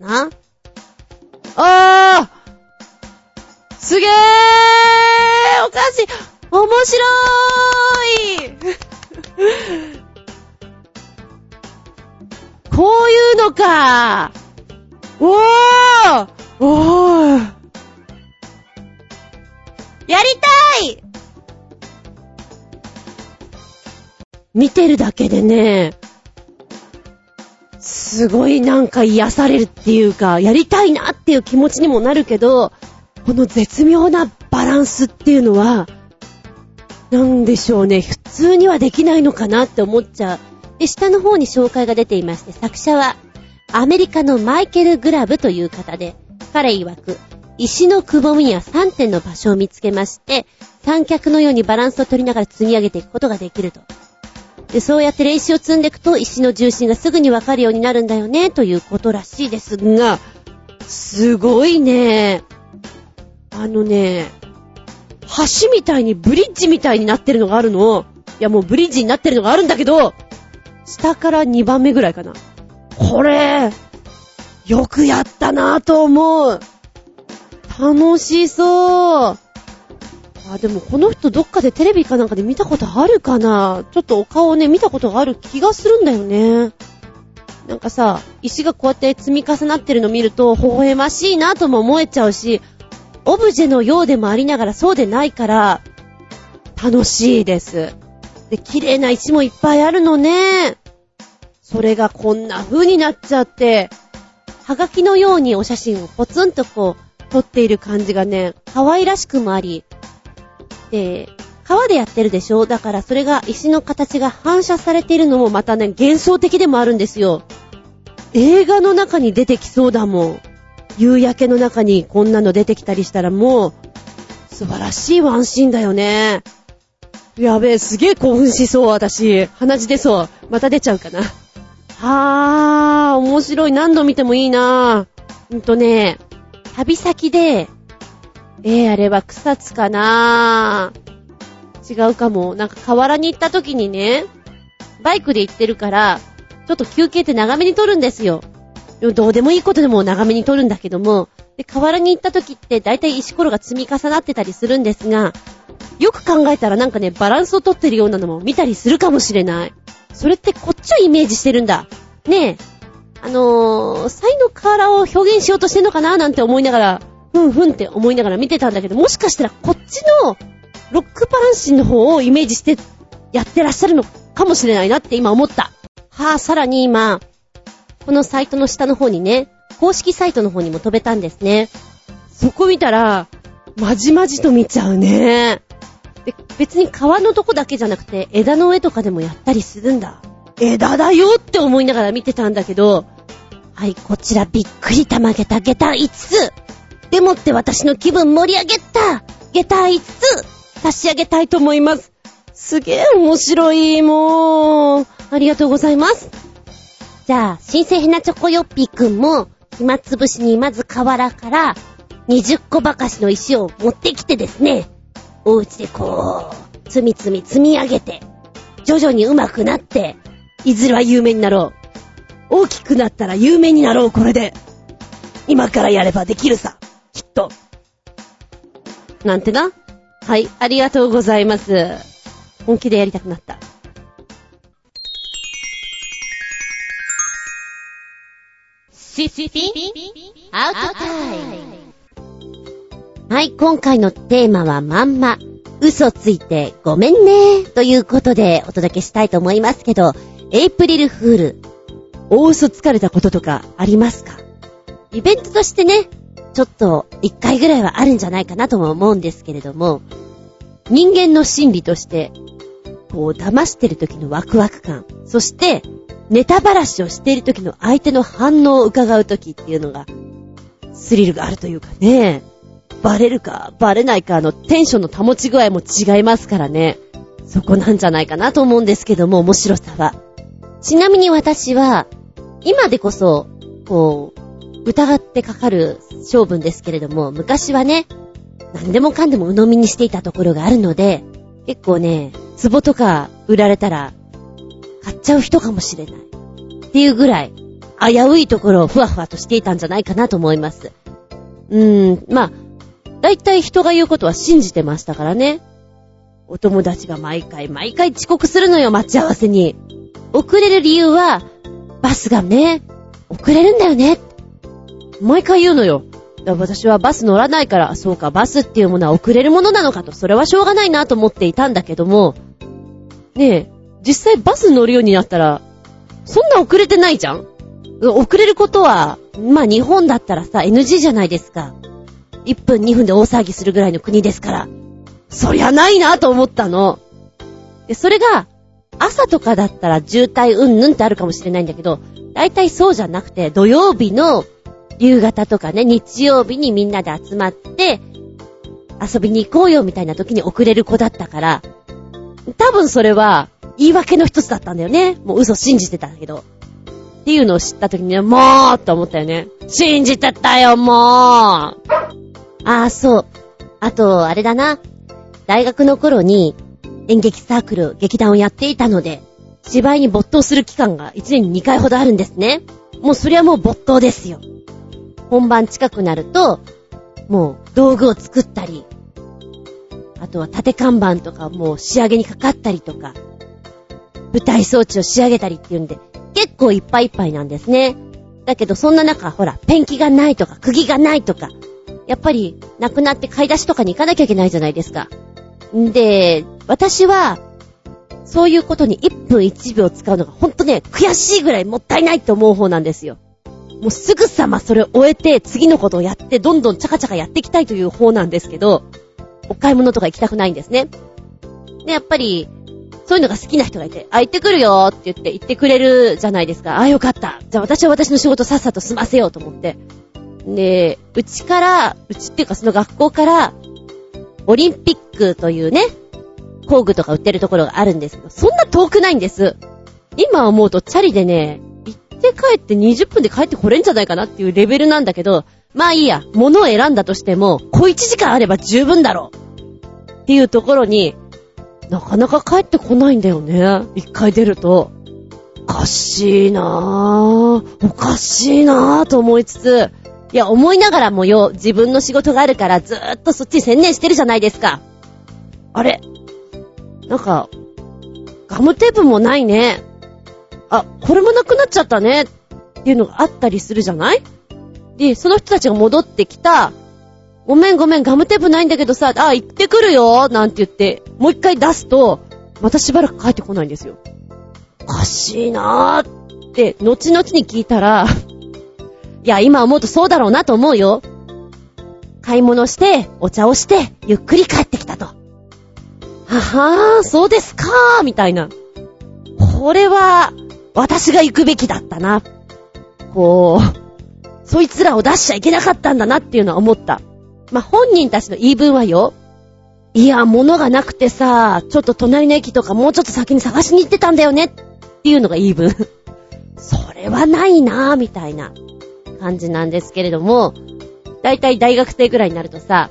な。あー！すげー！おかしい！面白ーい！こういうのか！おー！おー！やりたい！見てるだけでね、すごいなんか癒されるっていうか、やりたいなっていう気持ちにもなるけど、この絶妙なバランスっていうのは、なんでしょうね、普通にはできないのかなって思っちゃう。で、下の方に紹介が出ていまして、作者は、アメリカのマイケル・グラブという方で、彼曰く、石のくぼみや3点の場所を見つけまして、三脚のようにバランスを取りながら積み上げていくことができると。で、そうやって練習を積んでいくと、石の重心がすぐにわかるようになるんだよね、ということらしいですが、すごいね。あのね、橋みたいにブリッジみたいになってるのがあるの。いやもうブリッジになってるのがあるんだけど、下から2番目ぐらいかな。これ、よくやったなぁと思う。楽しそう。あ、でもこの人どっかでテレビかなんかで見たことあるかな？ちょっとお顔をね、見たことがある気がするんだよね。なんかさ、石がこうやって積み重なってるの見ると、微笑ましいなとも思えちゃうし、オブジェのようでもありながらそうでないから、楽しいです。で、綺麗な石もいっぱいあるのね。それがこんな風になっちゃって、はがきのようにお写真をポツンとこう、撮っている感じがね、可愛らしくもあり、で、川でやってるでしょ？だからそれが石の形が反射されているのもまたね、幻想的でもあるんですよ。映画の中に出てきそうだもん。夕焼けの中にこんなの出てきたりしたらもう、素晴らしいワンシーンだよね。やべえ、すげえ興奮しそう、私。鼻血出そう。また出ちゃうかな。はー、面白い。何度見てもいいなぁ。んとね、旅先で、えー、あれは草津かな。違うかも。なんか河原に行った時にね、バイクで行ってるから、ちょっと休憩って長めに撮るんですよ。どうでもいいことでも長めに撮るんだけども、で、河原に行った時って大体石ころが積み重なってたりするんですが、よく考えたらなんかね、バランスをとってるようなのも見たりするかもしれない。それってこっちをイメージしてるんだ。ねえ。あのー、才の河原を表現しようとしてんのかななんて思いながら、ふんふんって思いながら見てたんだけど、もしかしたらこっちのロックバランシンの方をイメージしてやってらっしゃるのかもしれないなって今思った。はあ、さらに今、このサイトの下の方にね、公式サイトの方にも飛べたんですね。そこ見たら、まじまじと見ちゃうね。で、別に川のとこだけじゃなくて、枝の上とかでもやったりするんだ。枝だよって思いながら見てたんだけど、はい、こちらびっくりたまげた下駄5つ。でもって私の気分盛り上げた下駄5つ差し上げたいと思います。すげえ面白い、もう。ありがとうございます。じゃあ、新鮮ヘナチョコヨッピーくんも、暇つぶしにまず河原から20個ばかしの石を持ってきてですね、お家でこう、つみつみ積み上げて、徐々に上手くなって、いずれは有名になろう。大きくなったら有名になろう、これで。今からやればできるさ。きっと。なんてな。はい、ありがとうございます。本気でやりたくなった。シシピアウトタイムはい、今回のテーマはまんま、嘘ついてごめんねということでお届けしたいと思いますけど、エイプリルフール、大嘘つかれたこととかありますか？イベントとしてね、ちょっと一回ぐらいはあるんじゃないかなとも思うんですけれども、人間の心理として、こう騙してる時のワクワク感、そしてネタばらしをしている時の相手の反応を伺う時っていうのが、スリルがあるというかね、バレるかバレないかのテンションの保ち具合も違いますからね。そこなんじゃないかなと思うんですけども、面白さは。ちなみに私は、今でこそ、こう、疑ってかかる性分ですけれども、昔はね、何でもかんでも鵜呑みにしていたところがあるので、結構ね、壺とか売られたら買っちゃう人かもしれない。っていうぐらい、危ういところをふわふわとしていたんじゃないかなと思います。うーん、まあ、だいたい人が言うことは信じてましたからね。お友達が毎回毎回遅刻するのよ、待ち合わせに。遅れる理由は、バスがね、遅れるんだよね。毎回言うのよ。私はバス乗らないから、そうか、バスっていうものは遅れるものなのかと、それはしょうがないなと思っていたんだけども、ねえ、実際バス乗るようになったら、そんな遅れてないじゃん？遅れることは、まあ日本だったらさ、NG じゃないですか。1分2分で大騒ぎするぐらいの国ですから。そりゃないなと思ったの。で、それが、朝とかだったら渋滞うんぬんってあるかもしれないんだけど、大体そうじゃなくて、土曜日の夕方とかね、日曜日にみんなで集まって、遊びに行こうよみたいな時に遅れる子だったから、多分それは言い訳の一つだったんだよね。もう嘘信じてたんだけど。っていうのを知った時にね、もうって思ったよね。信じてたよ、もうああ、そう。あと、あれだな。大学の頃に演劇サークル、劇団をやっていたので、芝居に没頭する期間が1年に2回ほどあるんですね。もうそれはもう没頭ですよ。本番近くなると、もう道具を作ったり、あとは縦看板とかもう仕上げにかかったりとか、舞台装置を仕上げたりっていうんで、結構いっぱいいっぱいなんですね。だけどそんな中、ほら、ペンキがないとか、釘がないとか、やっぱり、亡くなって買い出しとかに行かなきゃいけないじゃないですか。んで、私は、そういうことに1分1秒使うのがほんとね、悔しいぐらいもったいないって思う方なんですよ。もうすぐさまそれを終えて、次のことをやって、どんどんチャカチャカやっていきたいという方なんですけど、お買い物とか行きたくないんですね。で、やっぱり、そういうのが好きな人がいて、あ、行ってくるよって言って行ってくれるじゃないですか。あ、よかった。じゃあ私は私の仕事さっさと済ませようと思って。で、うちから、うちっていうかその学校から、オリンピックというね、工具とか売ってるところがあるんですけど、そんな遠くないんです。今思うとチャリでね、て帰って20分で帰ってこれんじゃないかなっていうレベルなんだけど、まあいいや、物を選んだとしても、小1時間あれば十分だろう。っていうところに、なかなか帰ってこないんだよね。一回出ると。おかしいなぁ。おかしいなぁと思いつつ、いや、思いながらもよ、自分の仕事があるからずーっとそっち専念してるじゃないですか。あれ？なんか、ガムテープもないね。あ、これもなくなっちゃったね。っていうのがあったりするじゃない？で、その人たちが戻ってきた、ごめんごめん、ガムテープないんだけどさ、あ、行ってくるよなんて言って、もう一回出すと、またしばらく帰ってこないんですよ。おかしいなーって、後々に聞いたら、いや、今思うとそうだろうなと思うよ。買い物して、お茶をして、ゆっくり帰ってきたと。ははー、そうですかー、みたいな。これは、私が行くべきだったな。こう、そいつらを出しちゃいけなかったんだなっていうのは思った。まあ、本人たちの言い分はよ。いや、物がなくてさ、ちょっと隣の駅とかもうちょっと先に探しに行ってたんだよねっていうのが言い分。それはないなぁ、みたいな。感じなんですけれども、だいたい大学生ぐらいになるとさ、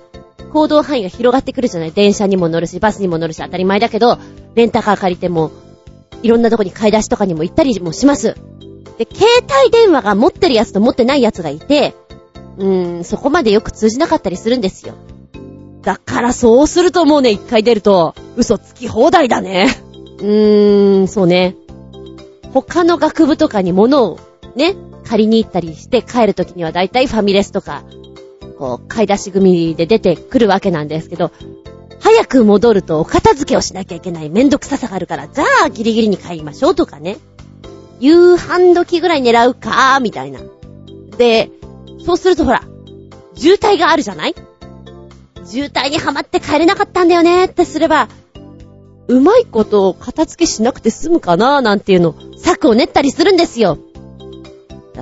行動範囲が広がってくるじゃない電車にも乗るし、バスにも乗るし、当たり前だけど、レンタカー借りても、いろんなとこに買い出しとかにも行ったりもします。で、携帯電話が持ってるやつと持ってないやつがいて、うーん、そこまでよく通じなかったりするんですよ。だからそうするともうね、一回出ると、嘘つき放題だね。うーん、そうね。他の学部とかに物をね、借りに行ったりして帰るときにはだいたいファミレスとか、こう、買い出し組で出てくるわけなんですけど、早く戻るとお片付けをしなきゃいけないめんどくささがあるから、じゃあギリギリに帰りましょうとかね。夕飯時ぐらい狙うかみたいな。で、そうするとほら、渋滞があるじゃない？渋滞にはまって帰れなかったんだよねってすれば、うまいこと片付けしなくて済むかななんていうの、策を練ったりするんですよ。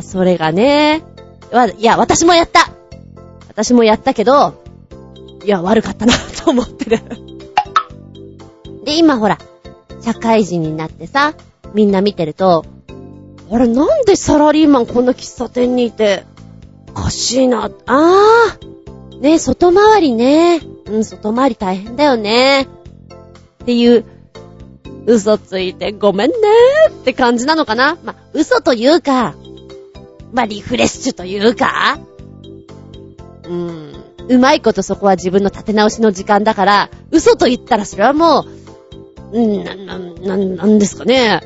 それがね、いや、私もやった私もやったけど、いや、悪かったなと思ってる。で、今ほら、社会人になってさ、みんな見てると、あれ、なんでサラリーマンこんな喫茶店にいて、おかしいな、あー、ね、外回りね、うん、外回り大変だよね、っていう、嘘ついてごめんねって感じなのかな。ま嘘というか、まあ、リフレッシュというか、うーん、うまいことそこは自分の立て直しの時間だから、嘘と言ったらそれはもう、んな、な、な、なんですかね。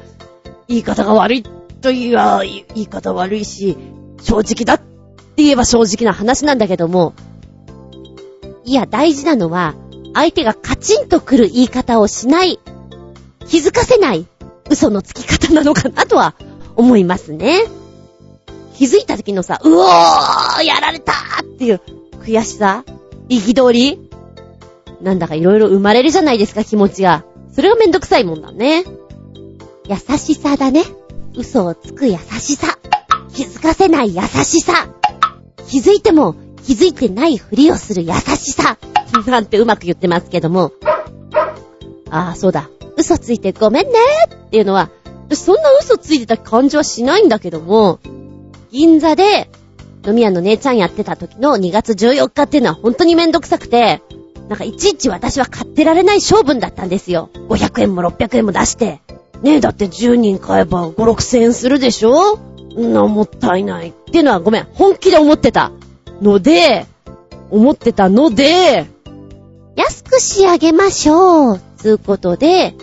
言い方が悪いと言えば言い方悪いし、正直だって言えば正直な話なんだけども、いや、大事なのは、相手がカチンとくる言い方をしない、気づかせない嘘のつき方なのかなとは思いますね。気づいた時のさ、うおーやられたーっていう悔しさ？憤り？なんだかいろいろ生まれるじゃないですか、気持ちが。それがめんどくさいもんだね。優しさだね。嘘をつく優しさ。気づかせない優しさ。気づいても気づいてないふりをする優しさ。なんてうまく言ってますけども。ああ、そうだ。嘘ついてごめんねっていうのは、そんな嘘ついてた感じはしないんだけども、銀座で飲み屋の姉ちゃんやってた時の2月14日っていうのは本当にめんどくさくて、なんかいちいち私は買ってられない性分だったんですよ。500円も600円も出して。ねえ、だって10人買えば5、6千円するでしょ？な、もったいない。っていうのはごめん、本気で思ってた。ので、思ってたので、安く仕上げましょう。つうことで、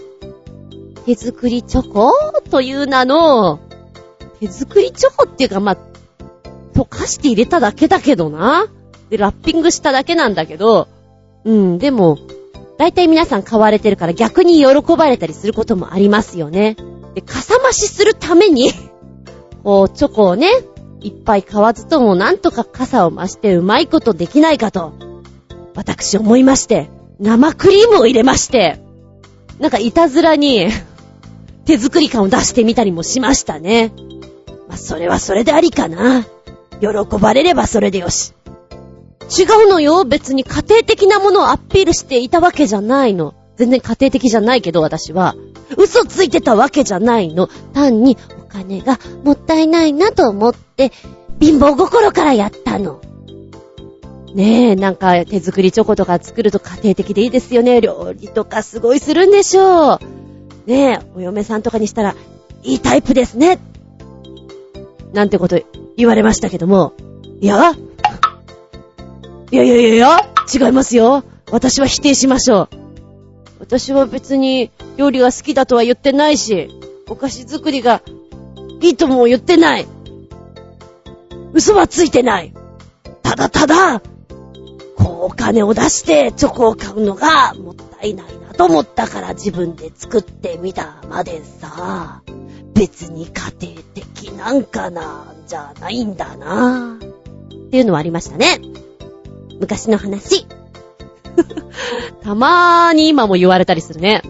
手作りチョコ？という名の、手作りチョコっていうか、まあ、溶かして入れただけだけどな。で、ラッピングしただけなんだけど、うん、でも、大体皆さん買われてるから逆に喜ばれたりすることもありますよね。で、かさ増しするために こう、チョコをね、いっぱい買わずともなんとか傘を増してうまいことできないかと、私思いまして、生クリームを入れまして、なんかいたずらに 手作り感を出してみたりもしましたね。まあ、それはそれでありかな。喜ばれればそれでよし。違うのよ。別に家庭的なものをアピールしていたわけじゃないの。全然家庭的じゃないけど、私は。嘘ついてたわけじゃないの。単にお金がもったいないなと思って、貧乏心からやったの。ねえ、なんか手作りチョコとか作ると家庭的でいいですよね。料理とかすごいするんでしょう。ねえ、お嫁さんとかにしたら、いいタイプですね。なんてこと言われましたけども。いや？いやいやいやいや、違いますよ。私は否定しましょう。私は別に料理が好きだとは言ってないし、お菓子作りがいいとも言ってない。嘘はついてない。ただただ、こうお金を出してチョコを買うのがもったいないなと思ったから自分で作ってみたまでさ。別に家庭的なんかな、じゃないんだな。っていうのはありましたね。昔の話。たまーに今も言われたりするね。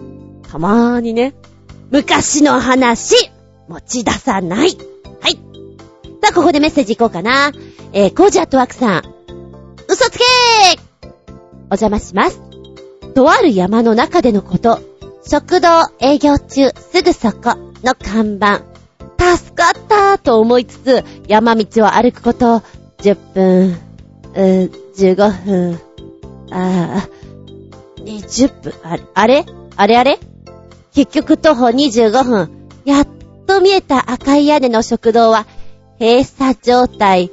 たまーにね。昔の話、持ち出さない。はい。さあ、ここでメッセージいこうかな。えー、コージアットワークさん。嘘つけーお邪魔します。とある山の中でのこと。食堂営業中、すぐそこの看板。助かったと思いつつ、山道を歩くこと10分、う15分、ああ、20分、あれ、あれ？あれあれ？結局徒歩25分。やっと見えた赤い屋根の食堂は閉鎖状態。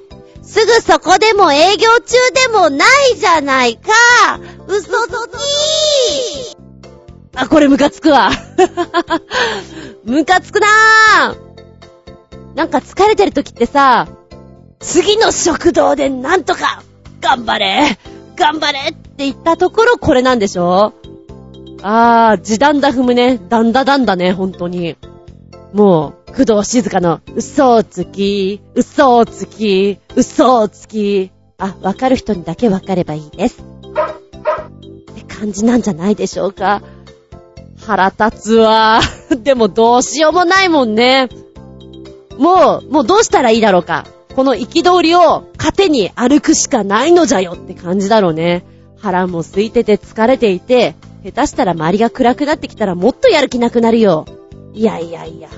すぐそこでも営業中でもないじゃないか嘘つきあ、これムカつくわ。ムカつくなぁ。なんか疲れてる時ってさ、次の食堂でなんとか頑張れ頑張れって言ったところこれなんでしょあー、時短だ踏むね。だんだだんだね、ほんとに。もう、工藤静香の嘘つき、嘘つき、嘘つき。あ、わかる人にだけわかればいいです。って感じなんじゃないでしょうか。腹立つわ。でもどうしようもないもんね。もう、もうどうしたらいいだろうか。この憤りを糧に歩くしかないのじゃよって感じだろうね。腹も空いてて疲れていて、下手したら周りが暗くなってきたらもっとやる気なくなるよ。いやいやいや。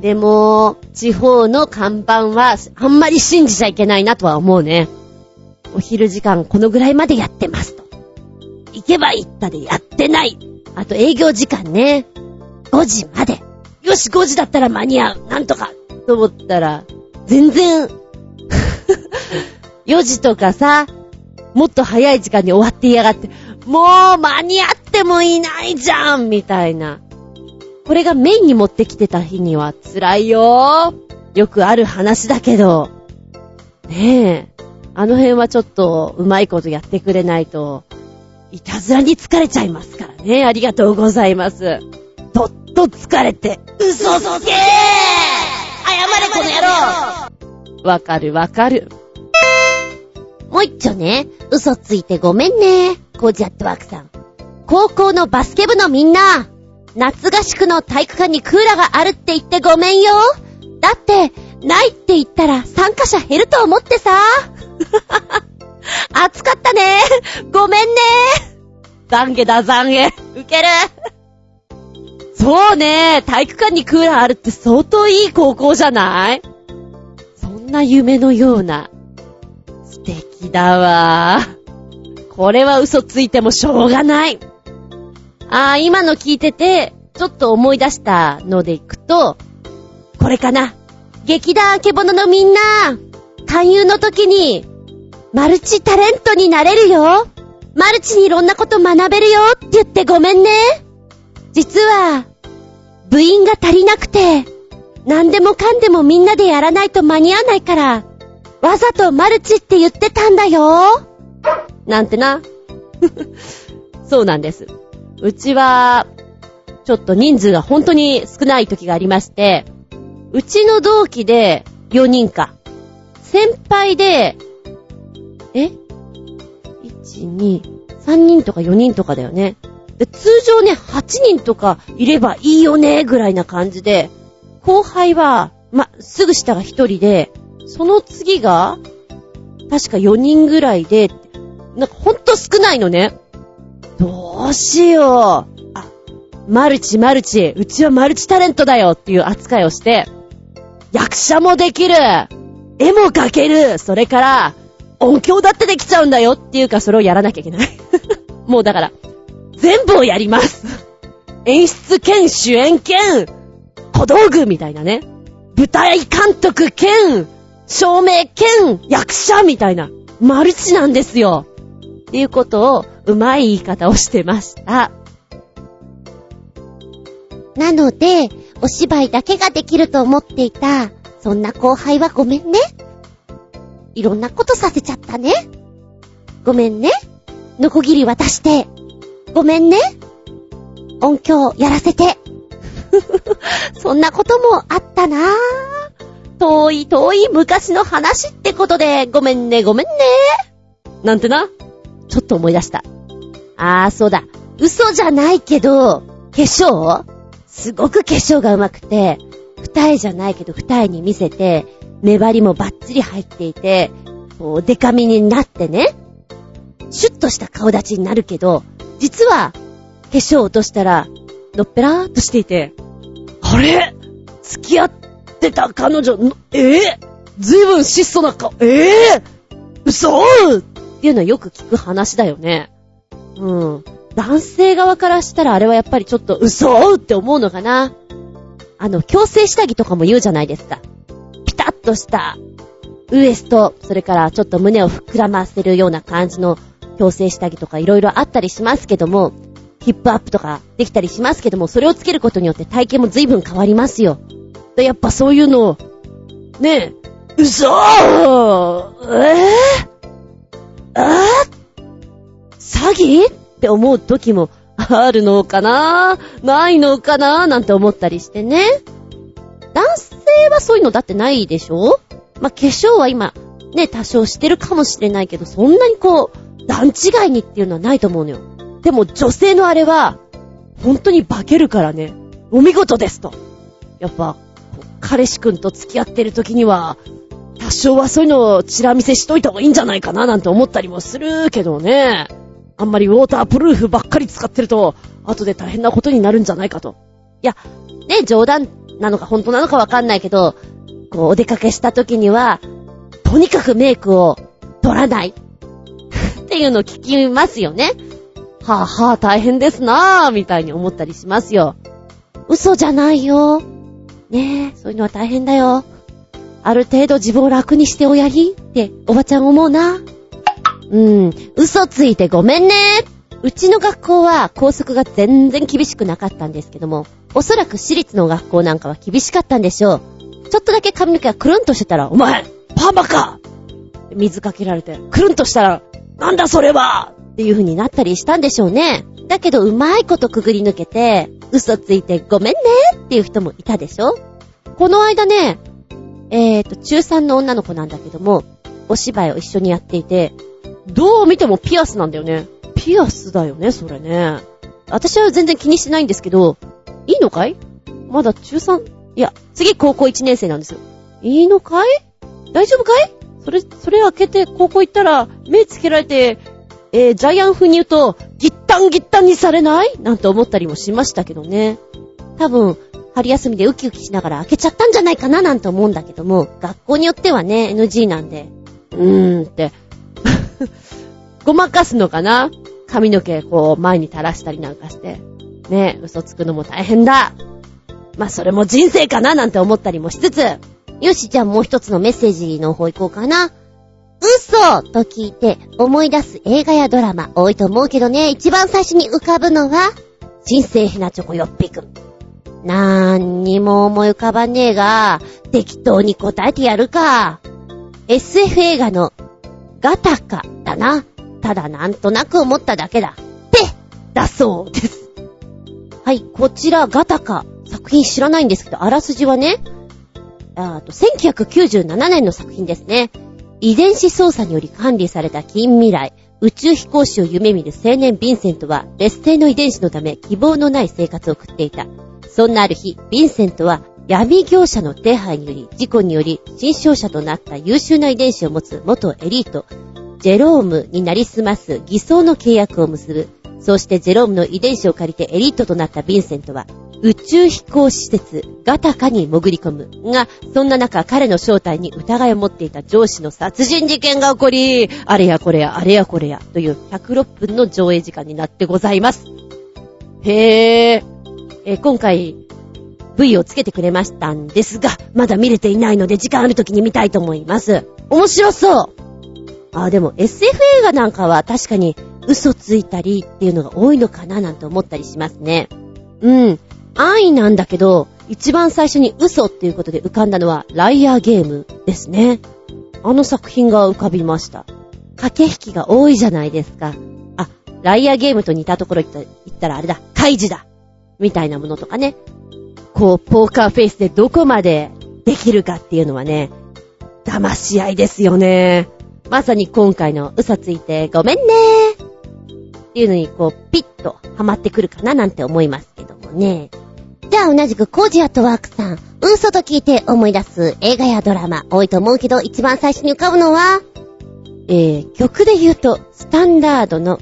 でも、地方の看板はあんまり信じちゃいけないなとは思うね。お昼時間このぐらいまでやってますと。行けば行ったでやってない。あと営業時間ね。5時まで。よし、5時だったら間に合う。なんとか。と思ったら、全然 4時とかさ、もっと早い時間に終わっていやがって、もう間に合ってもいないじゃんみたいな。これがメインに持ってきてた日には辛いよよくある話だけど。ねえ。あの辺はちょっとうまいことやってくれないと、いたずらに疲れちゃいますからね。ありがとうございます。どっと疲れて、嘘つけー謝れこの野郎わかるわかる。もう一丁ね、嘘ついてごめんね。コージアットワークさん。高校のバスケ部のみんな、夏合宿の体育館にクーラーがあるって言ってごめんよ。だって、ないって言ったら参加者減ると思ってさ。暑かったね。ごめんね。懺悔だ懺悔。ウケる。そうね、体育館にクーラーあるって相当いい高校じゃない？そんな夢のような。素敵だわ。これは嘘ついてもしょうがない。あー、今の聞いてて、ちょっと思い出したのでいくと、これかな。劇団あけぼののみんな、勧誘の時に、マルチタレントになれるよ。マルチにいろんなこと学べるよって言ってごめんね。実は、部員が足りなくて、何でもかんでもみんなでやらないと間に合わないから、わざとマルチって言ってたんだよ。なんてな。そうなんです。うちは、ちょっと人数が本当に少ない時がありまして、うちの同期で4人か。先輩で、え ?1、2、3人とか4人とかだよね。で通常ね、8人とかいればいいよね、ぐらいな感じで、後輩は、ま、すぐ下が1人で、その次が、確か4人ぐらいで、なんかほんと少ないのね。どうしよう。あ、マルチマルチ、うちはマルチタレントだよっていう扱いをして、役者もできる絵も描けるそれから、音響だってできちゃうんだよっていうか、それをやらなきゃいけない。もうだから、全部をやります。演出兼主演兼、小道具みたいなね。舞台監督兼、照明兼、役者みたいな、マルチなんですよ。っていうことを、うまい言い方をしてました。なので、お芝居だけができると思っていた、そんな後輩はごめんね。いろんなことさせちゃったね。ごめんね。ノコギリ渡して。ごめんね。音響やらせて。そんなこともあったなぁ。遠い遠い昔の話ってことで、ごめんねごめんね。なんてな。ちょっと思い出した。あー、そうだ。嘘じゃないけど、化粧？すごく化粧が上手くて、二重じゃないけど二重に見せて、目張りもバッチリ入っていて、こう、デカミになってね、シュッとした顔立ちになるけど、実は、化粧を落としたら、のっぺらーっとしていて、あれ？付き合ってた彼女、のえ？ぇ、ずいぶん質素な顔、え？ぇ、嘘？っていうのはよく聞く話だよね。うん。男性側からしたらあれはやっぱりちょっと嘘って思うのかな。あの、強制下着とかも言うじゃないですか。ピタッとしたウエスト、それからちょっと胸を膨らませるような感じの強制下着とかいろいろあったりしますけども、ヒップアップとかできたりしますけども、それをつけることによって体型も随分変わりますよ。やっぱそういうの、ねえ、嘘えぇ、えぇ、詐欺？って思う時もあるのかな？ないのかな？なんて思ったりしてね。男性はそういうのだってないでしょ？まあ、化粧は今、ね、多少してるかもしれないけど、そんなにこう、段違いにっていうのはないと思うのよ。でも女性のあれは、本当に化けるからね。お見事ですと。やっぱ、彼氏くんと付き合ってる時には、多少はそういうのをチラ見せしといた方がいいんじゃないかななんて思ったりもするけどね。あんまりウォータープルーフばっかり使ってると、後で大変なことになるんじゃないかと。いやね、冗談なのか本当なのかわかんないけど、こう、お出かけした時には、とにかくメイクを取らない。っていうのを聞きますよね。はぁ、はぁ、大変ですなぁ、みたいに思ったりしますよ。嘘じゃないよ。ねえ、そういうのは大変だよ。ある程度自分を楽にしておやり？って、おばちゃん思うな。うん、嘘ついてごめんね。うちの学校は校則が全然厳しくなかったんですけども、おそらく私立の学校なんかは厳しかったんでしょう。ちょっとだけ髪の毛がくるんとしてたら、お前、パーマか水かけられて、くるんとしたら、なんだそれはっていう風になったりしたんでしょうね。だけど、うまいことくぐり抜けて、嘘ついてごめんねっていう人もいたでしょ？この間ね、えーと、中3の女の子なんだけども、お芝居を一緒にやっていて、どう見てもピアスなんだよね。ピアスだよね、それね。私は全然気にしてないんですけど、いいのかい？まだ中 3? いや、次高校1年生なんですよ。いいのかい？大丈夫かい？それ、それ開けて高校行ったら、目つけられて、えー、ジャイアン風に言うと、ギッタンギッタンにされない？なんて思ったりもしましたけどね。多分、春休みでウキウキしながら開けちゃったんじゃないかななんて思うんだけども、学校によってはね、NG なんで、うーんって、ごまかすのかな？髪の毛こう前に垂らしたりなんかして。ね、嘘つくのも大変だ。まあ、それも人生かな？なんて思ったりもしつつ。よし、じゃあもう一つのメッセージの方行こうかな。嘘と聞いて思い出す映画やドラマ多いと思うけどね、一番最初に浮かぶのは、人生ひなチョコよっぴくん。なーにも思い浮かばねえが、適当に答えてやるか。SF 映画のガタカだな。ただなんとなく思っただけだ。ってだそうです。はい、こちらガタカ。作品知らないんですけど、あらすじはね、あと、1997年の作品ですね。遺伝子操作により管理された近未来、宇宙飛行士を夢見る青年ヴィンセントは、劣勢の遺伝子のため希望のない生活を送っていた。そんなある日、ヴィンセントは闇業者の手配により、事故により、新商者となった優秀な遺伝子を持つ元エリート、ジェロームになりすます偽装の契約を結ぶ。そしてジェロームの遺伝子を借りてエリートとなったヴィンセントは、宇宙飛行施設ガタカに潜り込む。が、そんな中彼の正体に疑いを持っていた上司の殺人事件が起こり、あれやこれや、あれやこれや、という106分の上映時間になってございます。へー。えー、今回、V をつけてくれましたんですが、まだ見れていないので時間ある時に見たいと思います。面白そうあ、でも SF 映画なんかは確かに嘘ついたりっていうのが多いのかななんて思ったりしますね。うん。安易なんだけど、一番最初に嘘っていうことで浮かんだのは、ライアーゲームですね。あの作品が浮かびました。駆け引きが多いじゃないですか。あ、ライアーゲームと似たところ言ったらあれだ、カイジだみたいなものとかね。こう、ポーカーフェイスでどこまでできるかっていうのはね、騙し合いですよね。まさに今回の嘘ついてごめんねっていうのにこう、ピッとハマってくるかななんて思いますけどもね。じゃあ同じくコージアットワークさん。嘘と聞いて思い出す映画やドラマ多いと思うけど、一番最初に浮かぶのは、えー、曲で言うと、スタンダードの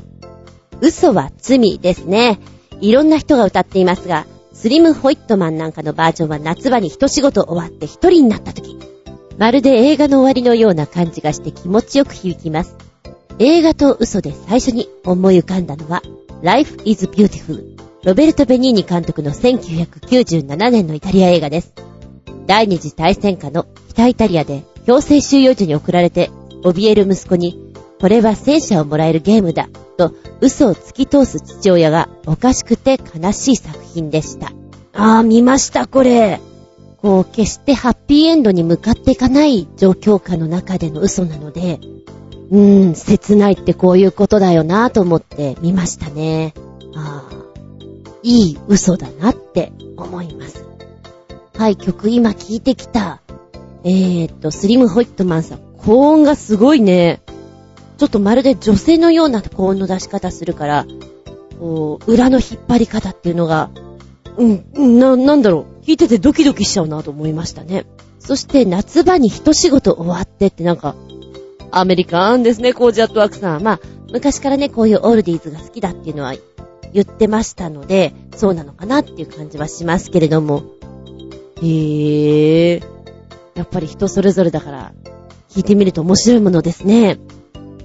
嘘は罪ですね。いろんな人が歌っていますが、スリムホイットマンなんかのバージョンは夏場に一仕事終わって一人になった時、まるで映画の終わりのような感じがして気持ちよく響きます。映画と嘘で最初に思い浮かんだのは、Life is Beautiful。ロベルト・ベニーニ監督の1997年のイタリア映画です。第二次大戦下の北イタリアで強制収容所に送られて怯える息子に、これは戦車をもらえるゲームだ、と嘘を突き通す父親がおかしくて悲しい作品でした。あー、見ました、これ。こう、決してハッピーエンドに向かっていかない状況下の中での嘘なので、うーん、切ないってこういうことだよなぁと思って見ましたね。ああ。いい嘘だなって思います。はい、曲今聴いてきた。えー、っと、スリムホイットマンさん、高音がすごいね。ちょっとまるで女性のような高音の出し方するから、こう、裏の引っ張り方っていうのが、うん、な、なんだろう。聞いててドキドキしちゃうなと思いましたね。そして夏場に一仕事終わってってなんか、アメリカンですね、コージアットワークさん。まあ、昔からね、こういうオールディーズが好きだっていうのは言ってましたので、そうなのかなっていう感じはしますけれども。へぇー。やっぱり人それぞれだから、聞いてみると面白いものですね。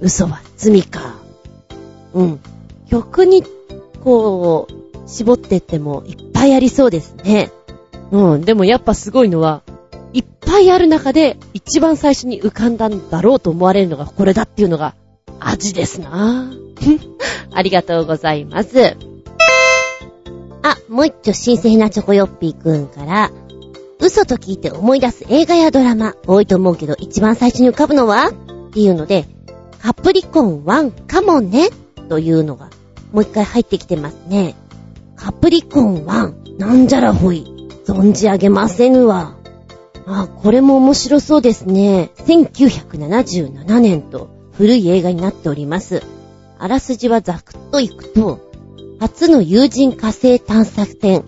嘘は罪か。うん。曲に、こう、絞ってってもいっぱいありそうですね。うん。でもやっぱすごいのは、いっぱいある中で一番最初に浮かんだんだろうと思われるのがこれだっていうのが味ですな ありがとうございます。あ、もう一丁新鮮なチョコヨッピーくんから、嘘と聞いて思い出す映画やドラマ、多いと思うけど一番最初に浮かぶのは？っていうので、カプリコン1かもねというのが、もう一回入ってきてますね。カプリコン1、なんじゃらほい、存じ上げませぬわ。あ、これも面白そうですね。1977年と古い映画になっております。あらすじはざくっといくと、初の有人火星探索船、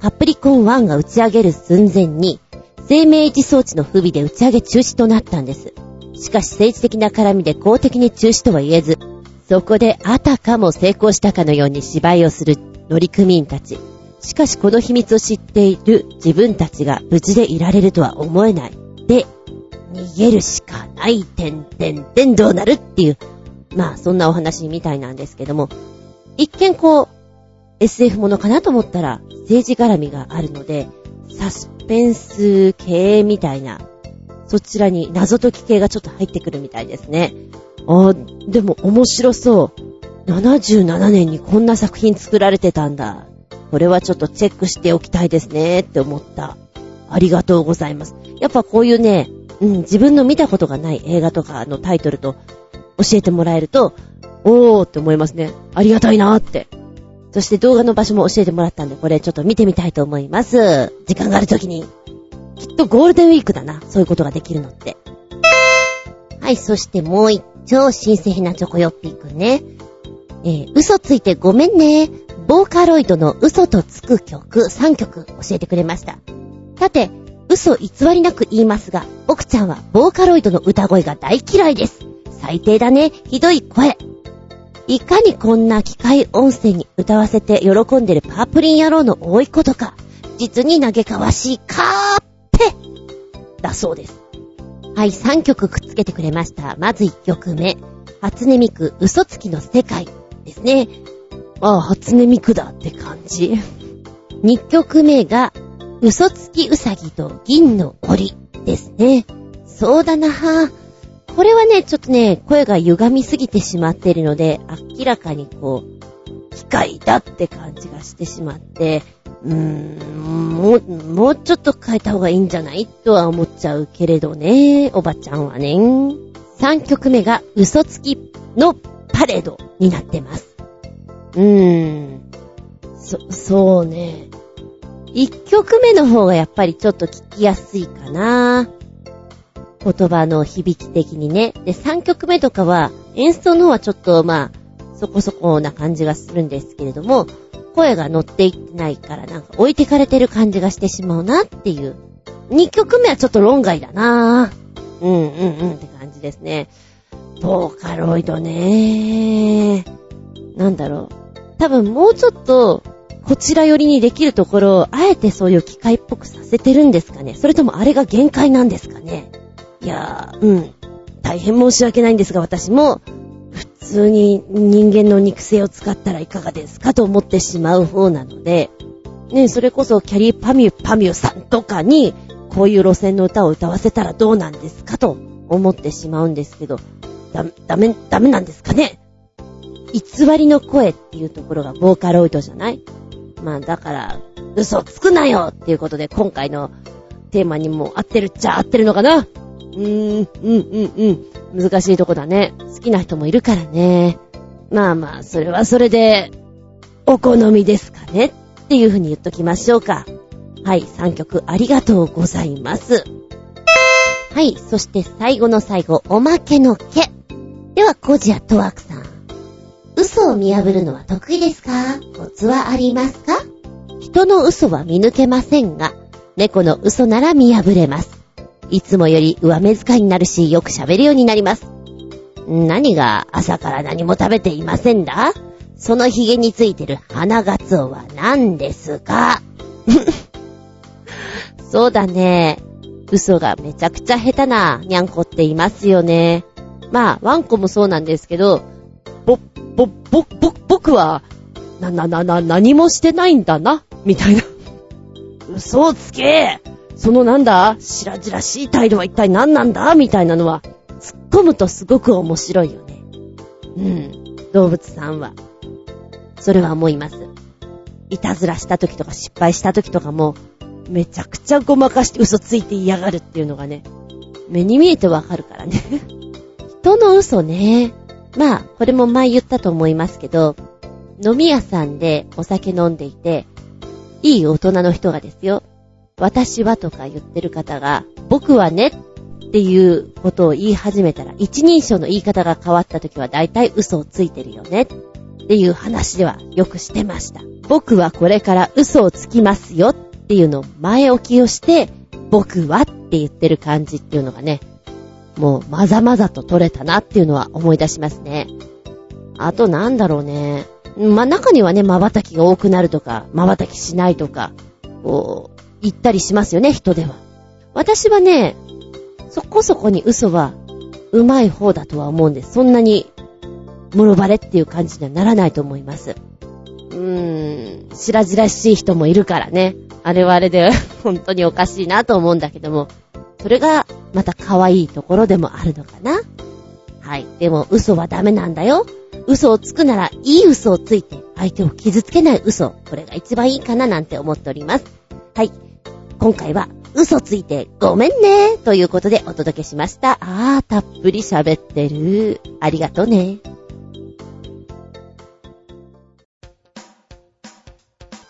カプリコン1が打ち上げる寸前に、生命維持装置の不備で打ち上げ中止となったんです。しかし政治的な絡みで公的に中止とは言えず、そこであたかも成功したかのように芝居をする乗組員たち。しかしこの秘密を知っている自分たちが無事でいられるとは思えない。で、逃げるしかない、てんてんてんどうなるっていう、まあそんなお話みたいなんですけども、一見こう、SF ものかなと思ったら政治絡みがあるので、サスペンス系みたいな、そちらに謎解き系がちょっと入ってくるみたいですね。あでも面白そう。77年にこんな作品作られてたんだ。これはちょっとチェックしておきたいですねって思った。ありがとうございます。やっぱこういうね、うん、自分の見たことがない映画とかのタイトルと教えてもらえると、おーって思いますね。ありがたいなーって。そして動画の場所も教えてもらったんで、これちょっと見てみたいと思います。時間があるときに。きっとゴールデンウィークだな。そういうことができるのって。はい、そしてもう一丁新鮮なチョコヨッピーくんね。えー、嘘ついてごめんね。ボーカロイドの嘘とつく曲3曲教えてくれました。さて、嘘偽りなく言いますが、奥ちゃんはボーカロイドの歌声が大嫌いです。最低だね。ひどい声。いかにこんな機械音声に歌わせて喜んでるパープリン野郎の多いことか、実に嘆かわしいカーだそうです。はい、3曲くっつけてくれました。まず1曲目。初音ミク、嘘つきの世界ですね。ああ、初音ミクだって感じ。2曲目が、嘘つきうさぎと銀の檻ですね。そうだなぁ。これはね、ちょっとね、声が歪みすぎてしまっているので、明らかにこう、機械だって感じがしてしまって、うーん、もう、もうちょっと変えた方がいいんじゃないとは思っちゃうけれどね、おばちゃんはね。3曲目が嘘つきのパレードになってます。うーん。そ、そうね。1曲目の方がやっぱりちょっと聞きやすいかな。言葉の響き的にね。で、3曲目とかは、演奏の方はちょっと、まあ、そこそこな感じがするんですけれども、声が乗っていってないからなんか置いてかれてる感じがしてしまうなっていう。2曲目はちょっと論外だなぁ。うんうんうんって感じですね。ボーカロイドね。なんだろう。多分もうちょっと、こちら寄りにできるところを、あえてそういう機械っぽくさせてるんですかねそれともあれが限界なんですかねいやー、うん。大変申し訳ないんですが、私も、通に人間の肉声を使ったらいかがですかと思ってしまう方なので、ね、それこそキャリーパミュパミュさんとかに、こういう路線の歌を歌わせたらどうなんですかと思ってしまうんですけど、だ、ダメ、ダメなんですかね。偽りの声っていうところがボーカロイドじゃない？まあだから、嘘つくなよっていうことで今回のテーマにも合ってるっちゃ合ってるのかな。うーん、うん、うん、うん。難しいとこだね。好きな人もいるからね。まあまあ、それはそれで、お好みですかねっていうふうに言っときましょうか。はい、3曲ありがとうございます。はい、そして最後の最後、おまけの毛。では、コジアトワークさん。嘘を見破るのは得意ですか？コツはありますか？人の嘘は見抜けませんが、猫の嘘なら見破れます。いつもより上目遣いになるし、よく喋るようになります。何が朝から何も食べていませんだ？その髭についてる花ガツオは何ですか？そうだね。嘘がめちゃくちゃ下手なにゃんこっていますよね。まあ、ワンコもそうなんですけど、ぼ、ぼ、ぼ、ぼ、僕は、な、な、な、な、何もしてないんだな、みたいな。嘘をつけそのなんだ？白々しい態度は一体何なんだ？みたいなのは、突っ込むとすごく面白いよね。うん。動物さんは。それは思います。いたずらした時とか失敗した時とかも、めちゃくちゃごまかして嘘ついて嫌がるっていうのがね、目に見えてわかるからね。人の嘘ね。まあ、これも前言ったと思いますけど、飲み屋さんでお酒飲んでいて、いい大人の人がですよ、私はとか言ってる方が、僕はねっていうことを言い始めたら、一人称の言い方が変わった時は大体嘘をついてるよねっていう話ではよくしてました。僕はこれから嘘をつきますよっていうのを前置きをして、僕はって言ってる感じっていうのがね、もうまざまざと取れたなっていうのは思い出しますね。あとなんだろうね。まあ、中にはね、瞬きが多くなるとか、瞬きしないとか、こう、言ったりしますよね、人では。私はね、そこそこに嘘は、うまい方だとは思うんです。そんなに、室バレっていう感じにはならないと思います。うーん、白々しい人もいるからね。あれはあれで 本当におかしいなと思うんだけども、それがまた可愛いところでもあるのかな。はい。でも嘘はダメなんだよ。嘘をつくならいい嘘をついて相手を傷つけない嘘。これが一番いいかななんて思っております。はい。今回は嘘ついてごめんねということでお届けしました。あー、たっぷり喋ってる。ありがとうね。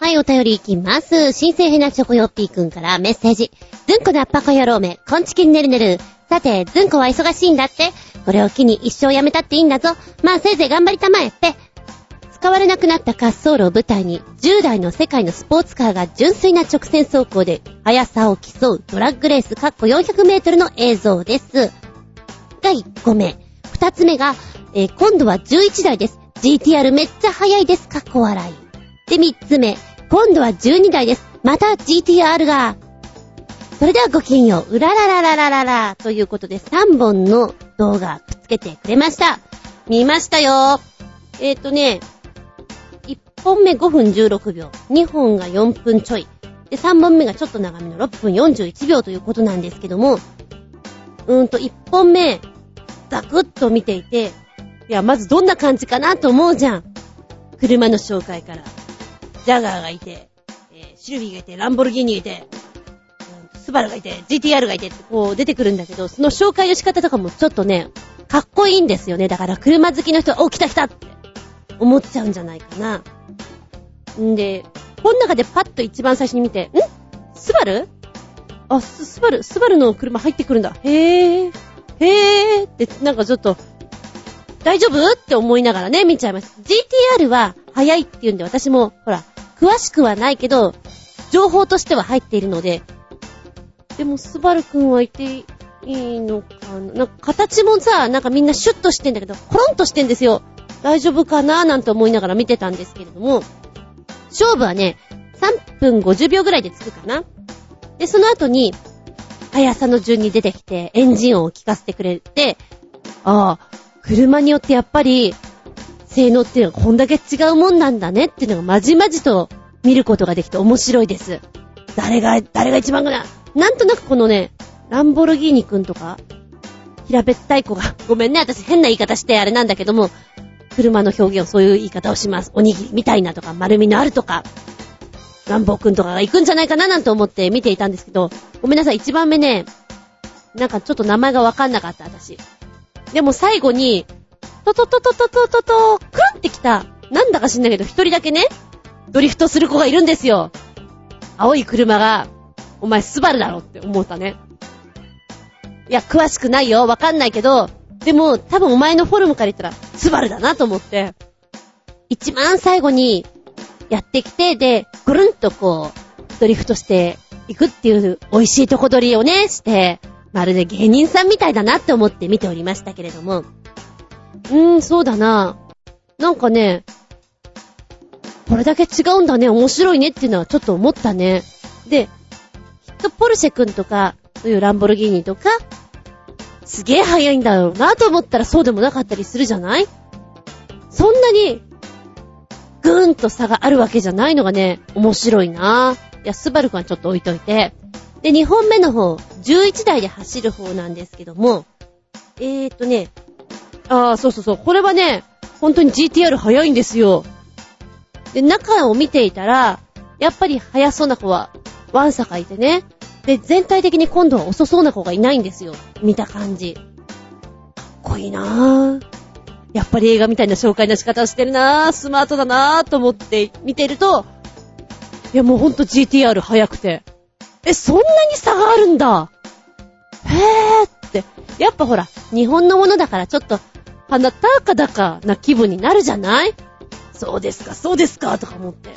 はい、お便りいきます。新生ヘナチョコヨッピーくんからメッセージ。ずんこなバカ野郎め、こんちきんねるねる。さて、ずんこは忙しいんだって。これを機に一生やめたっていいんだぞ。まあせいぜい頑張りたまえって。使われなくなった滑走路を舞台に、10代の世界のスポーツカーが純粋な直線走行で、速さを競うドラッグレース、カッコ400メートルの映像です。が1個目。2つ目が、えー、今度は11台です。GTR めっちゃ速いです。カッコ笑い。で、3つ目。今度は12台です。また GTR が。それではごきげんよう。うららららららら。ということで3本の動画くっつけてくれました。見ましたよ。えっ、ー、とね、本目5分16秒、2本が4分ちょい、で、3本目がちょっと長めの6分41秒ということなんですけども、うーんと1本目、ザクッと見ていて、いや、まずどんな感じかなと思うじゃん。車の紹介から。ジャガーがいて、えー、シルビーがいて、ランボルギーニがいて、スバルがいて、GTR がいてってこう出てくるんだけど、その紹介の仕方とかもちょっとね、かっこいいんですよね。だから車好きの人は、お、来た来たって思っちゃうんじゃないかな。んで、この中でパッと一番最初に見て、ん？スバル？あ、ス、スバル、スバルの車入ってくるんだ。へぇー。へぇーって、なんかちょっと、大丈夫？って思いながらね、見ちゃいます。GTR は速いって言うんで、私も、ほら、詳しくはないけど、情報としては入っているので、でも、スバルくんはいていいのかな？なんか形もさ、なんかみんなシュッとしてんだけど、コロンとしてんですよ。大丈夫かな？なんて思いながら見てたんですけれども、勝負はね、3分50秒ぐらいでつくかな。で、その後に、速さの順に出てきて、エンジン音を聞かせてくれて、ああ、車によってやっぱり、性能っていうのはこんだけ違うもんなんだねっていうのがまじまじと見ることができて面白いです。誰が、誰が一番かななんとなくこのね、ランボルギーニくんとか、平べったい子が、ごめんね、私変な言い方してあれなんだけども、車の表現をそういう言い方をします。おにぎりみたいなとか、丸みのあるとか、ランボーくんとかが行くんじゃないかななんて思って見ていたんですけど、ごめんなさい、一番目ね、なんかちょっと名前がわかんなかった、私。でも最後に、トトトトトトトト、クルンってきた、なんだか知んないけど、一人だけね、ドリフトする子がいるんですよ。青い車が、お前スバルだろって思ったね。いや、詳しくないよ。わかんないけど、でも、多分お前のフォルムから言ったら、スバルだなと思って、一番最後に、やってきて、で、ぐるんとこう、ドリフトしていくっていう美味しいとこ取りをね、して、まるで芸人さんみたいだなって思って見ておりましたけれども。うーん、そうだな。なんかね、これだけ違うんだね、面白いねっていうのはちょっと思ったね。で、きっとポルシェくんとか、そういうランボルギーニとか、すげえ速いんだろうなと思ったらそうでもなかったりするじゃない？そんなに、ぐーんと差があるわけじゃないのがね、面白いな。いや、スバルくんはちょっと置いといて。で、2本目の方、11台で走る方なんですけども、えーとね、あー、そうそうそう、これはね、本当に GTR 速いんですよ。で、中を見ていたら、やっぱり速そうな子はワンサがいてね。で、全体的に今度は遅そうな子がいないんですよ。見た感じ。かっこいいなぁ。やっぱり映画みたいな紹介の仕方をしてるなぁ。スマートだなぁと思って見てると、いやもうほんと GTR 速くて。え、そんなに差があるんだ。へぇーって。やっぱほら、日本のものだからちょっと、鼻高々な気分になるじゃない？そうですか、そうですか、とか思って。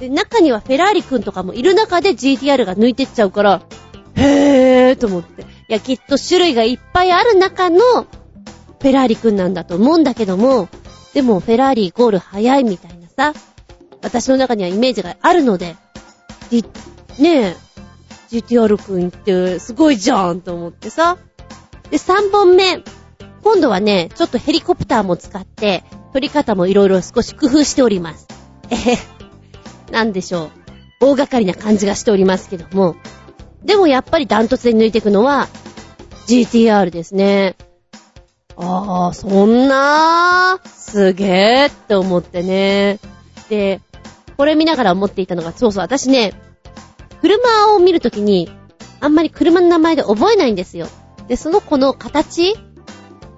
で、中にはフェラーリ君とかもいる中で GTR が抜いてっちゃうから、へーと思って。いや、きっと種類がいっぱいある中のフェラーリ君なんだと思うんだけども、でもフェラーリイコール速いみたいなさ、私の中にはイメージがあるので、でねえ、GTR 君ってすごいじゃんと思ってさ。で、3本目。今度はね、ちょっとヘリコプターも使って、撮り方もいろいろ少し工夫しております。えへ、なんでしょう。大掛かりな感じがしておりますけども。でもやっぱりダントツで抜いていくのは GTR ですね。ああ、そんなー、すげーって思ってね。で、これ見ながら思っていたのが、そうそう、私ね、車を見るときに、あんまり車の名前で覚えないんですよ。で、その子の形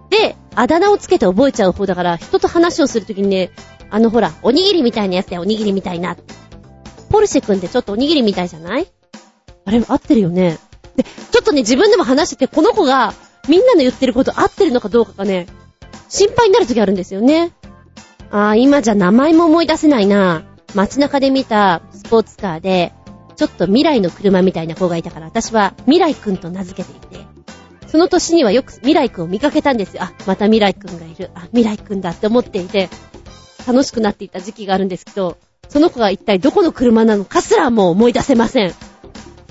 で、あだ名をつけて覚えちゃう方だから、人と話をするときにね、あのほら、おにぎりみたいなやつだよ、おにぎりみたいな。ポルシェ君ってちょっとおにぎりみたいじゃない？あれ、合ってるよね。で、ちょっとね、自分でも話してて、この子が、みんなの言ってること合ってるのかどうかがね、心配になるときあるんですよね。あー、今じゃ名前も思い出せないな。街中で見たスポーツカーで、ちょっと未来の車みたいな子がいたから、私は未来くんと名付けていて、その年にはよく未来くんを見かけたんですよ。あ、また未来くんがいる。あ、未来くんだって思っていて、楽しくなっていた時期があるんですけど、その子が一体どこの車なのかすらもう思い出せません。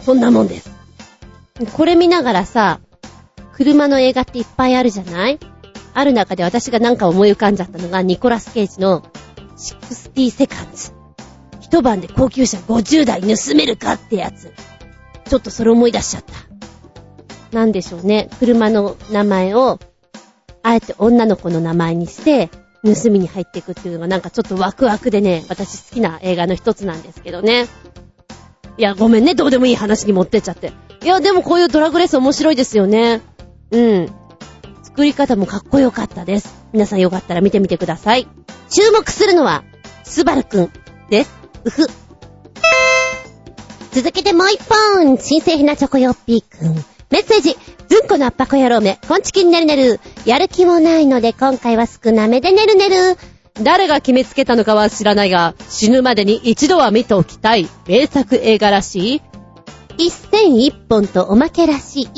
そんなもんです。これ見ながらさ、車の映画っていっぱいあるじゃない？ある中で私がなんか思い浮かんじゃったのが、ニコラス・ケイジの60セカンズ。一晩で高級車50台盗めるかってやつ。ちょっとそれ思い出しちゃった。なんでしょうね。車の名前を、あえて女の子の名前にして、盗みに入っていくっていうのがなんかちょっとワクワクでね、私好きな映画の一つなんですけどね。いや、ごめんね、どうでもいい話に持ってっちゃって。いや、でもこういうドラグレース面白いですよね。うん。作り方もかっこよかったです。皆さんよかったら見てみてください。注目するのは、スバルくんです。うふ。続けてもう一本、新製品なチョコヨッピーくん。メッセージ、ずんこの圧迫野郎め、こんちきにねるねる。やる気もないので、今回は少なめでねるねる。誰が決めつけたのかは知らないが、死ぬまでに一度は見ておきたい、名作映画らしい。一戦一本とおまけらしい。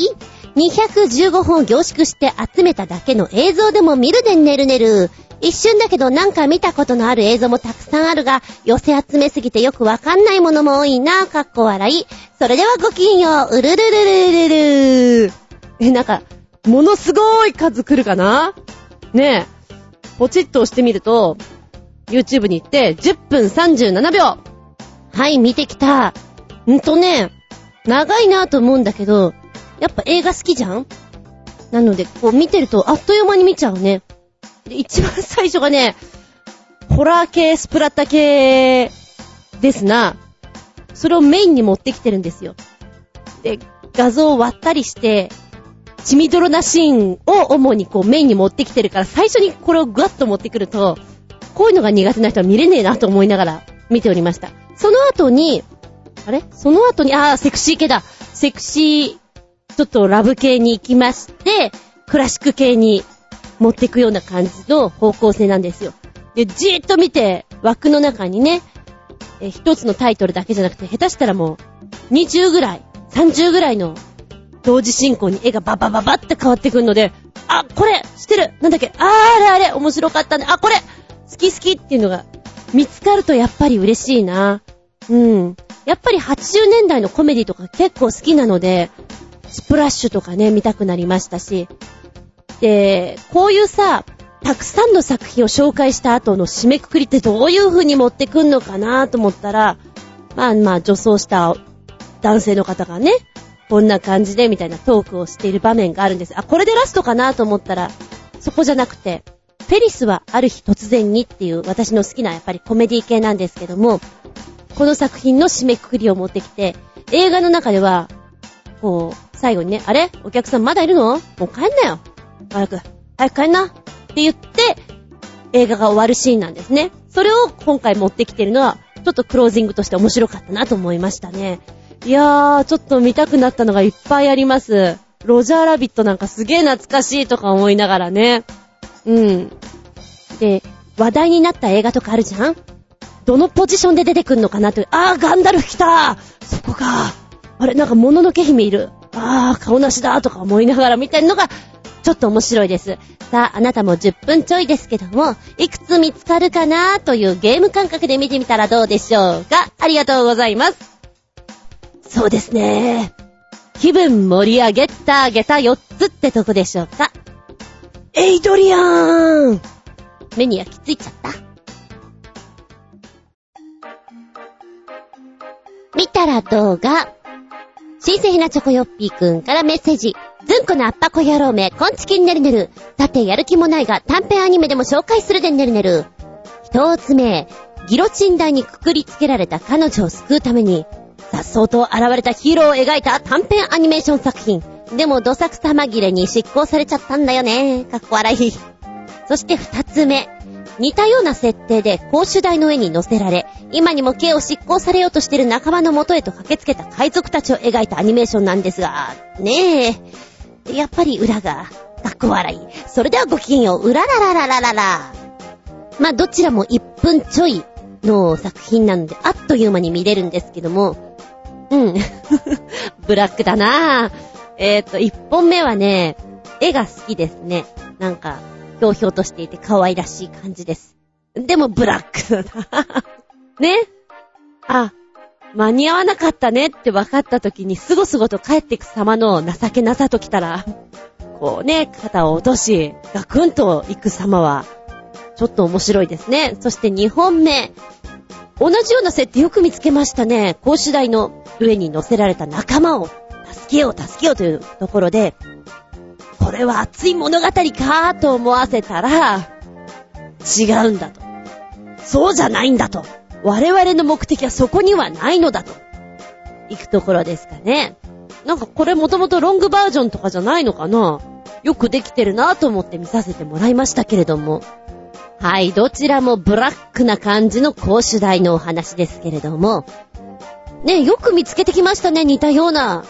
215本凝縮して集めただけの映像でも見るでねるねる。一瞬だけどなんか見たことのある映像もたくさんあるが、寄せ集めすぎてよくわかんないものも多いな、かっこ笑い。それではごきんよう、うるるるるるるえ、なんか、ものすごい数来るかな？ねえ。ポチッと押してみると、YouTube に行って、10分37秒はい、見てきた。んとね、長いなと思うんだけど、やっぱ映画好きじゃん？なので、こう見てるとあっという間に見ちゃうね。一番最初がね、ホラー系、スプラッタ系ですな。それをメインに持ってきてるんですよ。で、画像を割ったりして、血みどろなシーンを主にこうメインに持ってきてるから、最初にこれをグワッと持ってくると、こういうのが苦手な人は見れねえなと思いながら見ておりました。その後に、あれ？その後に、あー、セクシー系だ。セクシー、ちょっとラブ系に行きまして、クラシック系に持っていくような感じの方向性なんですよ。で、じーっと見て、枠の中にね、え一つのタイトルだけじゃなくて、下手したらもう、20ぐらい、30ぐらいの同時進行に絵がババババって変わってくるので、あ、これ知ってるなんだっけあー、あれあれ面白かったね。あ、これ好き好きっていうのが見つかるとやっぱり嬉しいな。うん。やっぱり80年代のコメディとか結構好きなので、スプラッシュとかね、見たくなりましたし、で、こういうさ、たくさんの作品を紹介した後の締めくくりってどういう風に持ってくんのかなと思ったら、まあまあ女装した男性の方がね、こんな感じでみたいなトークをしている場面があるんです。あ、これでラストかなと思ったら、そこじゃなくて、フェリスはある日突然にっていう私の好きなやっぱりコメディ系なんですけども、この作品の締めくくりを持ってきて、映画の中では、こう、最後にね、あれ？お客さんまだいるの？もう帰んなよ。早く、早く帰んなって言って、映画が終わるシーンなんですね。それを今回持ってきてるのは、ちょっとクロージングとして面白かったなと思いましたね。いやー、ちょっと見たくなったのがいっぱいあります。ロジャーラビットなんかすげー懐かしいとか思いながらね。うん。で、話題になった映画とかあるじゃん？どのポジションで出てくんのかなって、あー、ガンダルフ来たそこか。あれ、なんか、もののけ姫いる。あー、顔なしだとか思いながら見てるのが、ちょっと面白いです。さあ、あなたも10分ちょいですけども、いくつ見つかるかなというゲーム感覚で見てみたらどうでしょうかありがとうございます。そうですね。気分盛り上げた、あげた4つってとこでしょうか。エイドリアーン目に焼きついちゃった見たら動画。新鮮なチョコヨッピーくんからメッセージ。ずんこのアッパコ野郎め、こんちきんねるねる。さて、やる気もないが、短編アニメでも紹介するでねるねる。一つ目、ギロチン台にくくりつけられた彼女を救うために、さっそうと現れたヒーローを描いた短編アニメーション作品。でも、どさくさ紛れに執行されちゃったんだよね。かっこ笑い。そして二つ目、似たような設定で公主台の上に乗せられ、今にも刑を執行されようとしている仲間の元へと駆けつけた海賊たちを描いたアニメーションなんですが、ねえ。やっぱり裏が、かっこ笑い。それではごきげんよう、うららららららら。まあ、どちらも1分ちょいの作品なので、あっという間に見れるんですけども、うん。ブラックだなぁ。えっ、ー、と、1本目はね、絵が好きですね。なんか、ひょうひょうとしていて可愛らしい感じです。でもブラックだな。ね？あ、間に合わなかったねって分かった時にすごすごと帰ってく様の情けなさと来たら、こうね、肩を落とし、ガクンと行く様は、ちょっと面白いですね。そして2本目。同じような設定よく見つけましたね。格子台の上に乗せられた仲間を助けよう助けようというところで、これは熱い物語かと思わせたら、違うんだと。そうじゃないんだと。我々の目的はそこにはないのだと。行くところですかね。なんかこれもともとロングバージョンとかじゃないのかなよくできてるなと思って見させてもらいましたけれども。はい、どちらもブラックな感じの講主題のお話ですけれども。ね、よく見つけてきましたね、似たような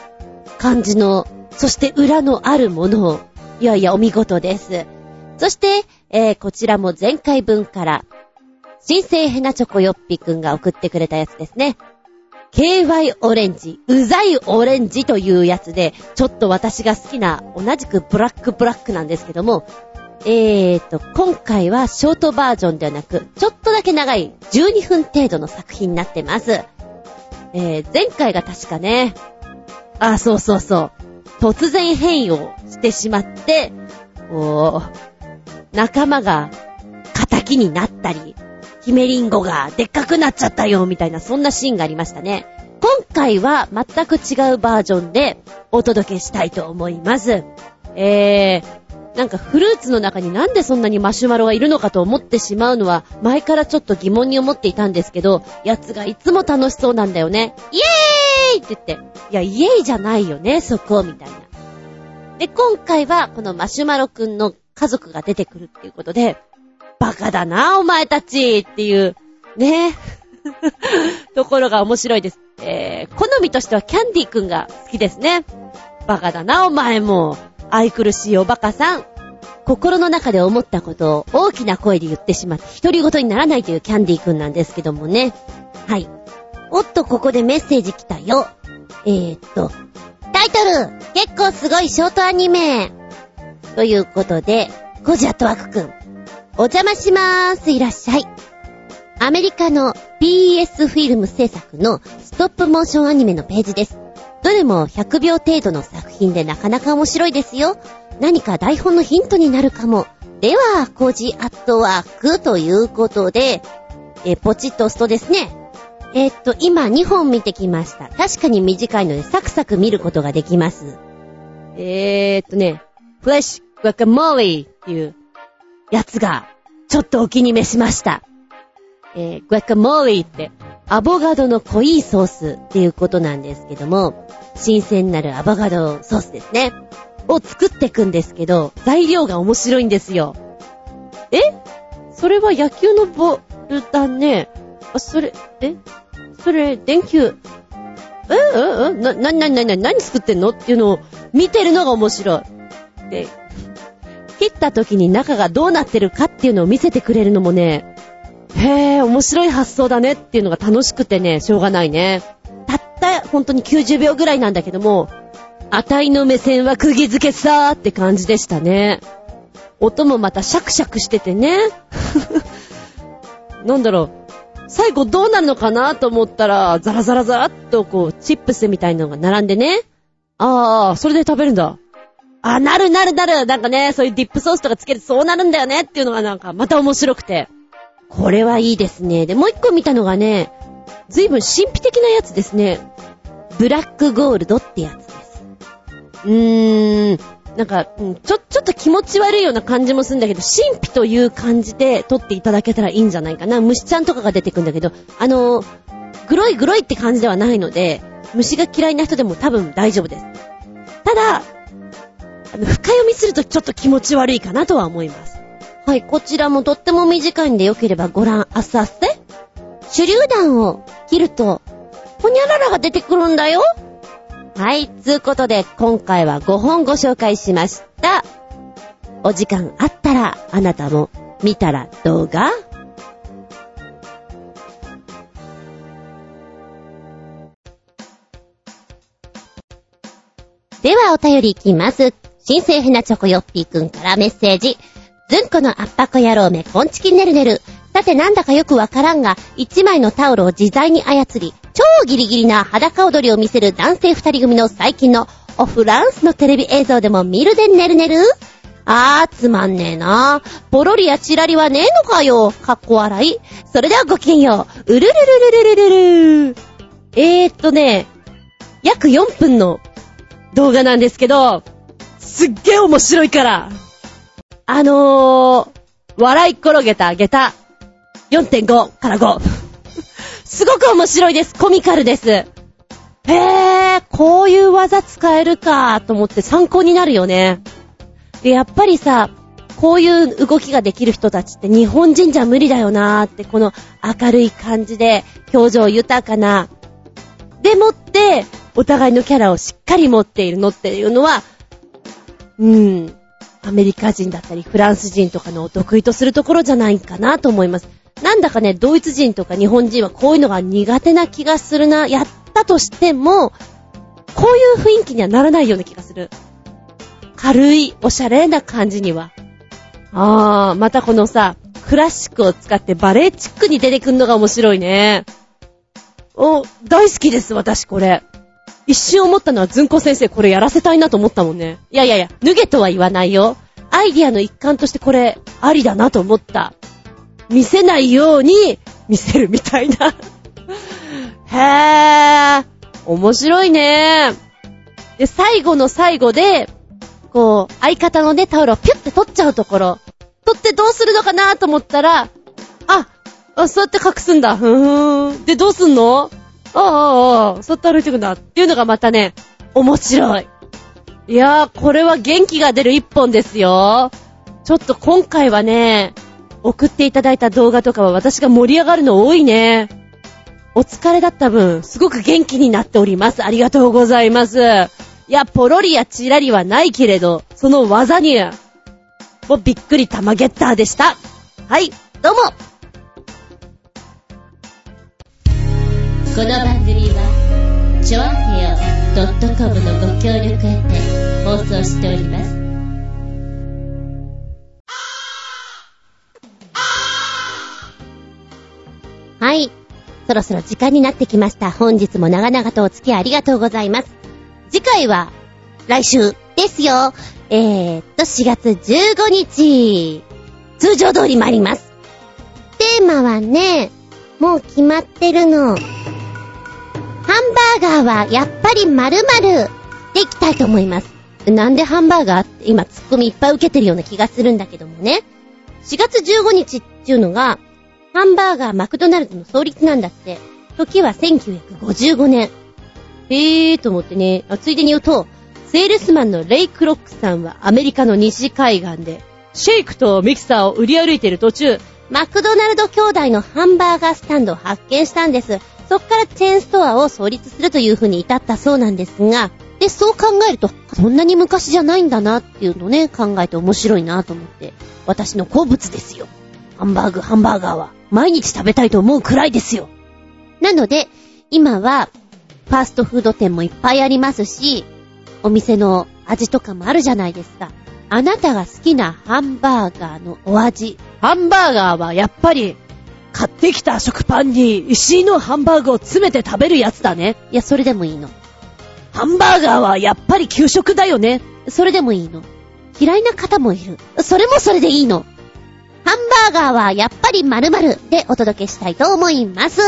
感じのそして裏のあるものを。いやいや、お見事です。そして、えー、こちらも前回分から、新生ヘナチョコヨッピくんが送ってくれたやつですね。KY オレンジ、うざいオレンジというやつで、ちょっと私が好きな、同じくブラックブラックなんですけども、えーと、今回はショートバージョンではなく、ちょっとだけ長い12分程度の作品になってます。えー、前回が確かね、あ、そうそうそう。突然変異をしてしまって、こう、仲間が仇になったり、ヒメリンゴがでっかくなっちゃったよ、みたいな、そんなシーンがありましたね。今回は全く違うバージョンでお届けしたいと思います。えー、なんかフルーツの中になんでそんなにマシュマロがいるのかと思ってしまうのは前からちょっと疑問に思っていたんですけど、やつがいつも楽しそうなんだよね。イエーイって言って、いや、イエーイじゃないよね、そこ、みたいな。で、今回はこのマシュマロくんの家族が出てくるっていうことで、バカだな、お前たちっていう、ね。ところが面白いです。えー、好みとしてはキャンディーくんが好きですね。バカだな、お前も。愛くるしいおバカさん。心の中で思ったことを大きな声で言ってしまって独り言にならないというキャンディーくんなんですけどもね。はい。おっと、ここでメッセージ来たよ。えー、っと、タイトル結構すごいショートアニメということで、ゴジアットワクくん。お邪魔しまーす。いらっしゃい。アメリカの PS フィルム制作のストップモーションアニメのページです。どれも100秒程度の作品でなかなか面白いですよ。何か台本のヒントになるかも。では、コジアットワークということで、え、ポチッと押すとですね、えー、っと、今2本見てきました。確かに短いのでサクサク見ることができます。えー、っとね、フレッシュグワカモリーっていうやつが、ちょっとお気に召しました。えー、グワカモーリーって、アボガドの濃いソースっていうことなんですけども、新鮮なるアボガドソースですね。を作っていくんですけど、材料が面白いんですよ。え？それは野球のボールだね。あ、それ、え？それ、電球。え？え？え？な、な、な、な、な、何作ってんの？っていうのを見てるのが面白い。で、切った時に中がどうなってるかっていうのを見せてくれるのもね、へえ、面白い発想だねっていうのが楽しくてね、しょうがないね。たった本当に90秒ぐらいなんだけども、あたいの目線は釘付けさーって感じでしたね。音もまたシャクシャクしててね。なんだろう。最後どうなるのかなと思ったら、ザラザラザラっとこう、チップスみたいなのが並んでね。ああ、それで食べるんだ。あ、なるなるなる。なんかね、そういうディップソースとかつけるとそうなるんだよねっていうのがなんかまた面白くて。これはいいですね。で、もう一個見たのがね、ずいぶん神秘的なやつですね。ブラックゴールドってやつです。うーん、なんか、ちょ、ちょっと気持ち悪いような感じもするんだけど、神秘という感じで撮っていただけたらいいんじゃないかな。虫ちゃんとかが出てくんだけど、あの、グロいグロいって感じではないので、虫が嫌いな人でも多分大丈夫です。ただ、あの、深読みするとちょっと気持ち悪いかなとは思います。はい、こちらもとっても短いんでよければご覧あすあせ。手榴弾を切ると、ほにゃららが出てくるんだよ。はい、つうことで今回は5本ご紹介しました。お時間あったらあなたも見たら動画ではお便りいきます。新生ヘナチョコヨッピーくんからメッセージ。ずんこの圧迫野郎めこんちきねるねる。さてなんだかよくわからんが、一枚のタオルを自在に操り、超ギリギリな裸踊りを見せる男性二人組の最近のオフランスのテレビ映像でも見るでねるねるあー、つまんねえな。ポロリやチラリはねえのかよ。かっこ笑い。それではごきげんよう。うるるるるるるるえーっとね、約4分の動画なんですけど、すっげえ面白いから。あのー、笑い転げた下駄。4.5から5。すごく面白いです。コミカルです。へー、こういう技使えるかと思って参考になるよね。で、やっぱりさ、こういう動きができる人たちって日本人じゃ無理だよなーって、この明るい感じで、表情豊かな。でもって、お互いのキャラをしっかり持っているのっていうのは、うん、アメリカ人だったりフランス人とかのお得意とするところじゃないかなと思います。なんだかね、ドイツ人とか日本人はこういうのが苦手な気がするな。やったとしても、こういう雰囲気にはならないような気がする。軽い、おしゃれな感じには。あー、またこのさ、クラシックを使ってバレエチックに出てくんのが面白いね。お、大好きです、私これ。一瞬思ったのはずんこ先生これやらせたいなと思ったもんね。いやいやいや、脱げとは言わないよ。アイディアの一環としてこれ、ありだなと思った。見せないように 見せるみたいな。へぇー。面白いね。で、最後の最後で、こう、相方のね、タオルをピュッて取っちゃうところ。取ってどうするのかなと思ったら、あ、あ、そうやって隠すんだ。ふーん。で、どうすんの？ああ、ああ、そっと歩いてくんだ。っていうのがまたね、面白い。いやー、これは元気が出る一本ですよ。ちょっと今回はね、送っていただいた動画とかは私が盛り上がるの多いね。お疲れだった分、すごく元気になっております。ありがとうございます。いや、ポロリやチラリはないけれど、その技に、もうびっくり玉ゲッターでした。はい、どうもこの番組は、ちょあへよ .com のご協力へて放送しております。はい。そろそろ時間になってきました。本日も長々とお付き合いありがとうございます。次回は、来週ですよ。えー、っと、4月15日、通常通り参ります。テーマはね、もう決まってるの。ハンバーガーはやっぱり〇〇でいきたいと思います。なんでハンバーガーって今ツッコミいっぱい受けてるような気がするんだけどもね。4月15日っていうのが、ハンバーガーマクドナルドの創立なんだって。時は1955年。へーと思ってね。ついでに言うと、セールスマンのレイ・クロックさんはアメリカの西海岸で、シェイクとミキサーを売り歩いている途中、マクドナルド兄弟のハンバーガースタンドを発見したんです。そっからチェーンストアを創立するという風に至ったそうなんですが、で、そう考えると、そんなに昔じゃないんだなっていうのね、考えて面白いなと思って。私の好物ですよ。ハンバーグ、ハンバーガーは、毎日食べたいと思うくらいですよ。なので、今は、ファーストフード店もいっぱいありますし、お店の味とかもあるじゃないですか。あなたが好きなハンバーガーのお味。ハンバーガーはやっぱり、買ってきた食パンに石井のハンバーグを詰めて食べるやつだね。いや、それでもいいの。ハンバーガーはやっぱり給食だよね。それでもいいの。嫌いな方もいる。それもそれでいいの。ハンバーガーはやっぱり〇〇でお届けしたいと思います。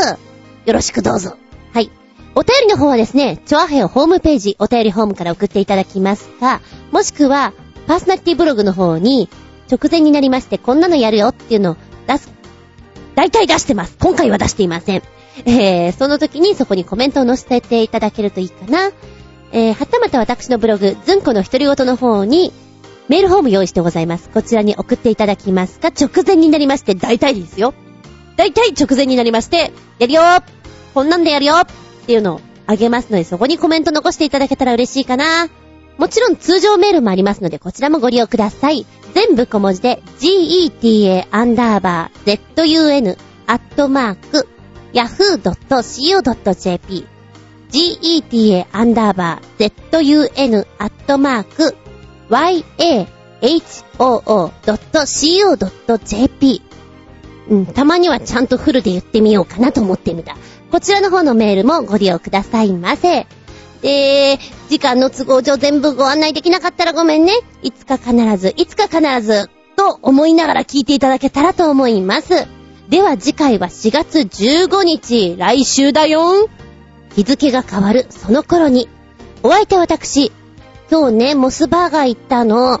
よろしくどうぞ。はい。お便りの方はですね、チョアヘヨホームページ、お便りホームから送っていただきますか、もしくは、パーソナリティブログの方に、直前になりまして、こんなのやるよっていうのを出す。大体出してます。今回は出していません。えー、その時にそこにコメントを載せていただけるといいかな。えー、はたまた私のブログ、ずんこの独り言の方に、メールフォーム用意してございます。こちらに送っていただきますが、直前になりまして、大体ですよ。大体直前になりまして、やるよこんなんでやるよっていうのをあげますので、そこにコメント残していただけたら嬉しいかな。もちろん通常メールもありますので、こちらもご利用ください。全部小文字で、geta アンダーバー zun アットマーク yahoo.co.jp geta アンダーバー zun アットマーク yahoo.co.jp うん、たまにはちゃんとフルで言ってみようかなと思ってみた。こちらの方のメールもご利用くださいませ。で、時間の都合上全部ご案内できなかったらごめんね。いつか必ず、いつか必ず、と思いながら聞いていただけたらと思います。では次回は4月15日、来週だよ日付が変わるその頃に、お相手は私、今日ね、モスバーガー行ったの。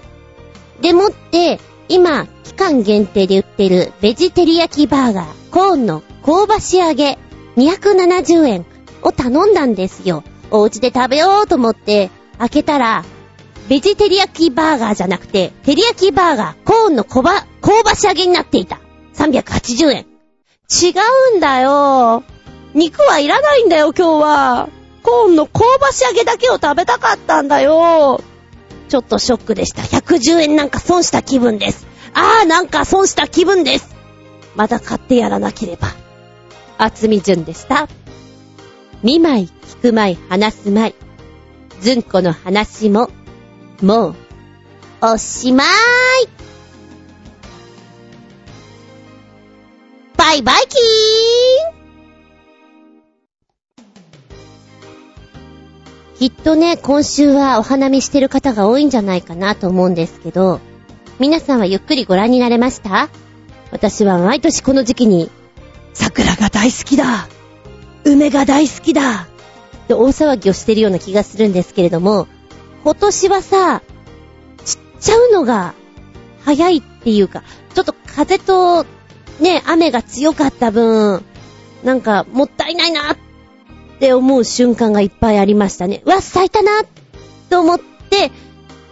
でもって、今、期間限定で売ってるベジテリ焼きバーガー、コーンの香ばし揚げ、270円を頼んだんですよ。お家で食べようと思って、開けたら、ベジテリ焼きバーガーじゃなくて、テリ焼きバーガー、コーンの香ば、香ばし揚げになっていた。380円。違うんだよ。肉はいらないんだよ、今日は。コーンの香ばし揚げだけを食べたかったんだよ。ちょっとショックでした。110円なんか損した気分です。あーなんか損した気分です。また買ってやらなければ。厚み順でした。見舞い、聞く舞い、話す舞い。ずんこの話も、もう、おしまーい。バイバイキーンきっとね、今週はお花見してる方が多いんじゃないかなと思うんですけど、皆さんはゆっくりご覧になれました？私は毎年この時期に、桜が大好きだ梅が大好きだって大騒ぎをしてるような気がするんですけれども、今年はさ、散っちゃうのが早いっていうか、ちょっと風とね、雨が強かった分、なんかもったいないなって思う瞬間がいっぱいありましたね。わ、咲いたなと思って、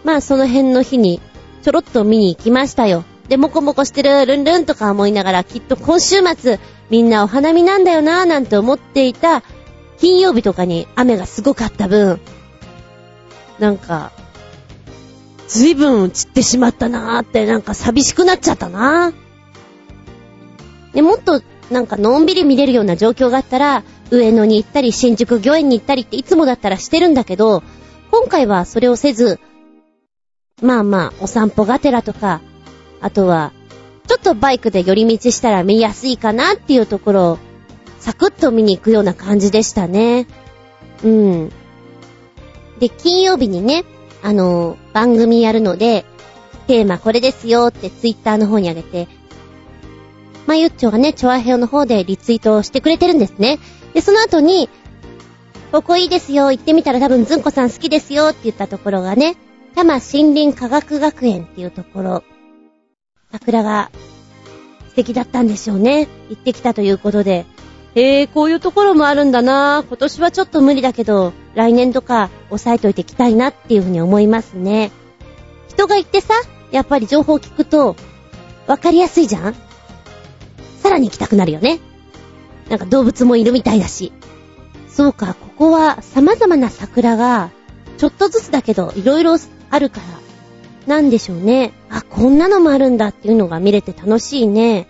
まあその辺の日にちょろっと見に行きましたよ。で、もこもこしてるルンルンとか思いながら、きっと今週末みんなお花見なんだよなぁなんて思っていた金曜日とかに雨がすごかった分、なんか、ずいぶん散ってしまったなーってなんか寂しくなっちゃったなぁ。で、もっとなんかのんびり見れるような状況があったら、上野に行ったり、新宿御苑に行ったりっていつもだったらしてるんだけど、今回はそれをせず、まあまあ、お散歩がてらとか、あとは、ちょっとバイクで寄り道したら見やすいかなっていうところを、サクッと見に行くような感じでしたね。うん。で、金曜日にね、あの番組やるので、テーマこれですよってツイッターの方にあげて、まゆっちょがね、チョアヘオの方でリツイートをしてくれてるんですね。で、その後に、ここいいですよ、行ってみたら多分ずんこさん好きですよって言ったところがね、多摩森林科学学園っていうところ、桜が素敵だったんでしょうね。行ってきたということで。へえ、こういうところもあるんだな今年はちょっと無理だけど、来年とか押さえといていきたいなっていうふうに思いますね。人が行ってさ、やっぱり情報を聞くと、わかりやすいじゃんさらに行きたくなるよね。なんか動物もいるみたいだし。そうか、ここは様々な桜が、ちょっとずつだけど、いろいろあるから、なんでしょうね。あ、こんなのもあるんだっていうのが見れて楽しいね。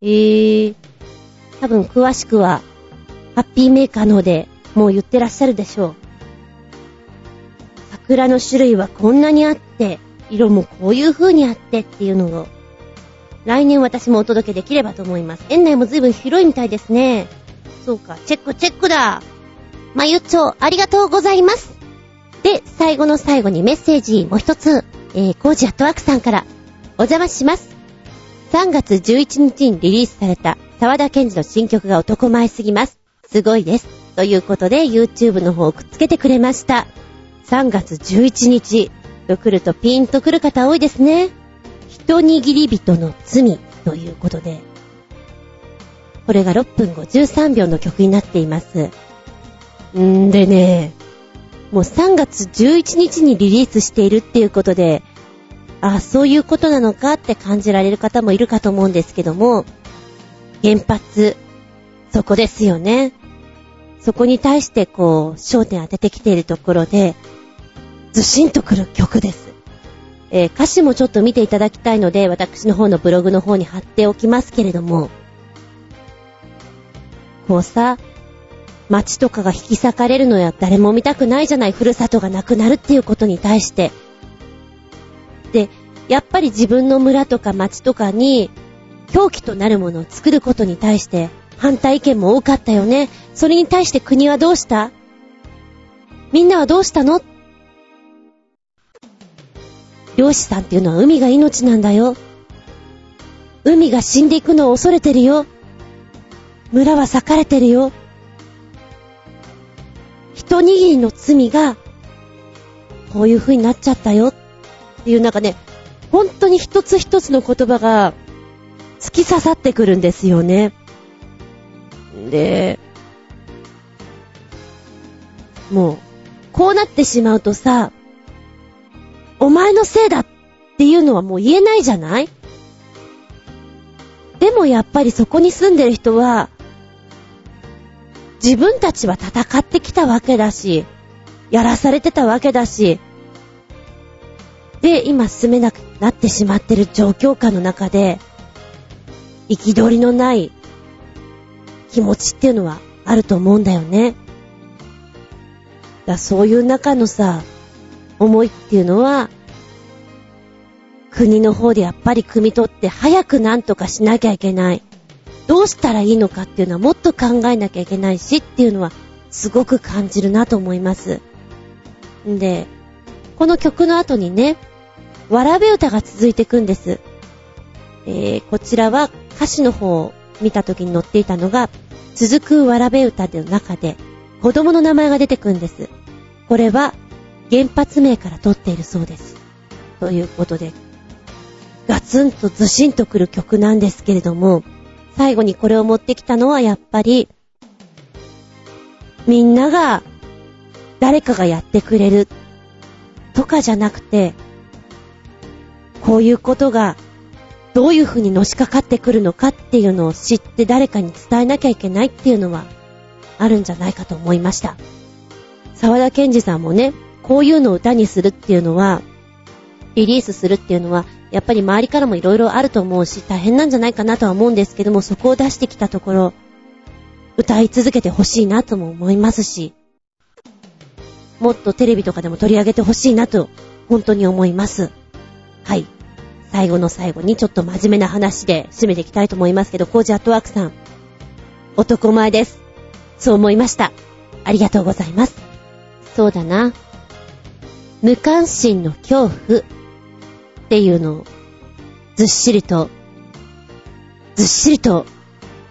えー、多分詳しくは、ハッピーメーカーのでもう言ってらっしゃるでしょう。桜の種類はこんなにあって、色もこういう風にあってっていうのを、来年私もお届けできればと思います。園内も随分広いみたいですね。そうか、チェックチェックだ。まゆっちょ、ありがとうございます。で、最後の最後にメッセージもう一つ、えー、コージアットワークさんから、お邪魔します。3月11日にリリースされた沢田健二の新曲が男前すぎます。すごいです。ということで YouTube の方をくっつけてくれました。3月11日と来るとピンと来る方多いですね。一握り人の罪ということで、これが6分53秒の曲になっています。んでね、もう3月11日にリリースしているっていうことで、あ、そういうことなのかって感じられる方もいるかと思うんですけども、原発、そこですよね。そこに対してこう、焦点当ててきているところで、ずしんとくる曲です。えー、歌詞もちょっと見ていただきたいので、私の方のブログの方に貼っておきますけれども、こうさ、街とかが引き裂かれるのや誰も見たくないじゃない、ふるさとがなくなるっていうことに対して。で、やっぱり自分の村とか街とかに、狂気となるものを作ることに対して、反対意見も多かったよね。それに対して国はどうした？みんなはどうしたの？漁師さんっていうのは海が命なんだよ。海が死んでいくのを恐れてるよ。村は裂かれてるよ。一握りの罪が、こういう風になっちゃったよっていうなんかね、本当に一つ一つの言葉が突き刺さってくるんですよね。で、もう、こうなってしまうとさ、お前のせいだっていうのはもう言えないじゃない？でもやっぱりそこに住んでる人は、自分たちは戦ってきたわけだし、やらされてたわけだし、で、今住めなくなってしまってる状況下の中で、憤りのない気持ちっていうのはあると思うんだよね。だそういう中のさ、思いっていうのは、国の方でやっぱり汲み取って早くなんとかしなきゃいけない。どうしたらいいのかっていうのはもっと考えなきゃいけないしっていうのはすごく感じるなと思います。んで、この曲の後にね、わらべ歌が続いていくんです。えー、こちらは歌詞の方を見た時に載っていたのが、続くわらべ歌の中で子供の名前が出てくんです。これは原発名から取っているそうです。ということで、ガツンとズシンとくる曲なんですけれども、最後にこれを持ってきたのはやっぱり、みんなが誰かがやってくれるとかじゃなくて、こういうことがどういうふうにのしかかってくるのかっていうのを知って誰かに伝えなきゃいけないっていうのはあるんじゃないかと思いました。沢田健二さんもね、こういうのを歌にするっていうのは、リリースするっていうのは、やっぱり周りからも色々あると思うし、大変なんじゃないかなとは思うんですけども、そこを出してきたところ、歌い続けてほしいなとも思いますし、もっとテレビとかでも取り上げてほしいなと、本当に思います。はい。最後の最後にちょっと真面目な話で締めていきたいと思いますけど、コージアットワークさん、男前です。そう思いました。ありがとうございます。そうだな。無関心の恐怖。っていうのを、ずっしりと、ずっしりと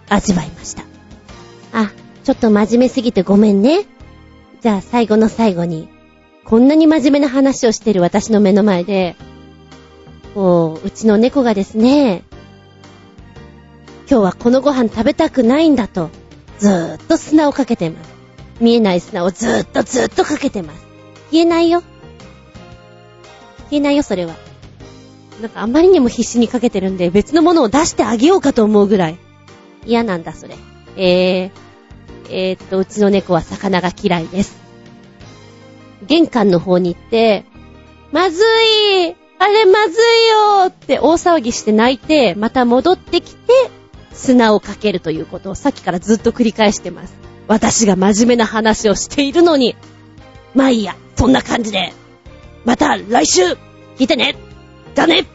味わいました。あ、ちょっと真面目すぎてごめんね。じゃあ最後の最後に、こんなに真面目な話をしてる私の目の前で、こう、うちの猫がですね、今日はこのご飯食べたくないんだと、ずーっと砂をかけてます。見えない砂をずーっとずーっとかけてます。消えないよ。消えないよ、それは。なんかあまりにも必死にかけてるんで、別のものを出してあげようかと思うぐらい。嫌なんだ、それ。えー、えー、っと、うちの猫は魚が嫌いです。玄関の方に行って、まずいあれまずいよって大騒ぎして泣いて、また戻ってきて、砂をかけるということをさっきからずっと繰り返してます。私が真面目な話をしているのに。まあいいや、そんな感じで。また来週聞いてねだね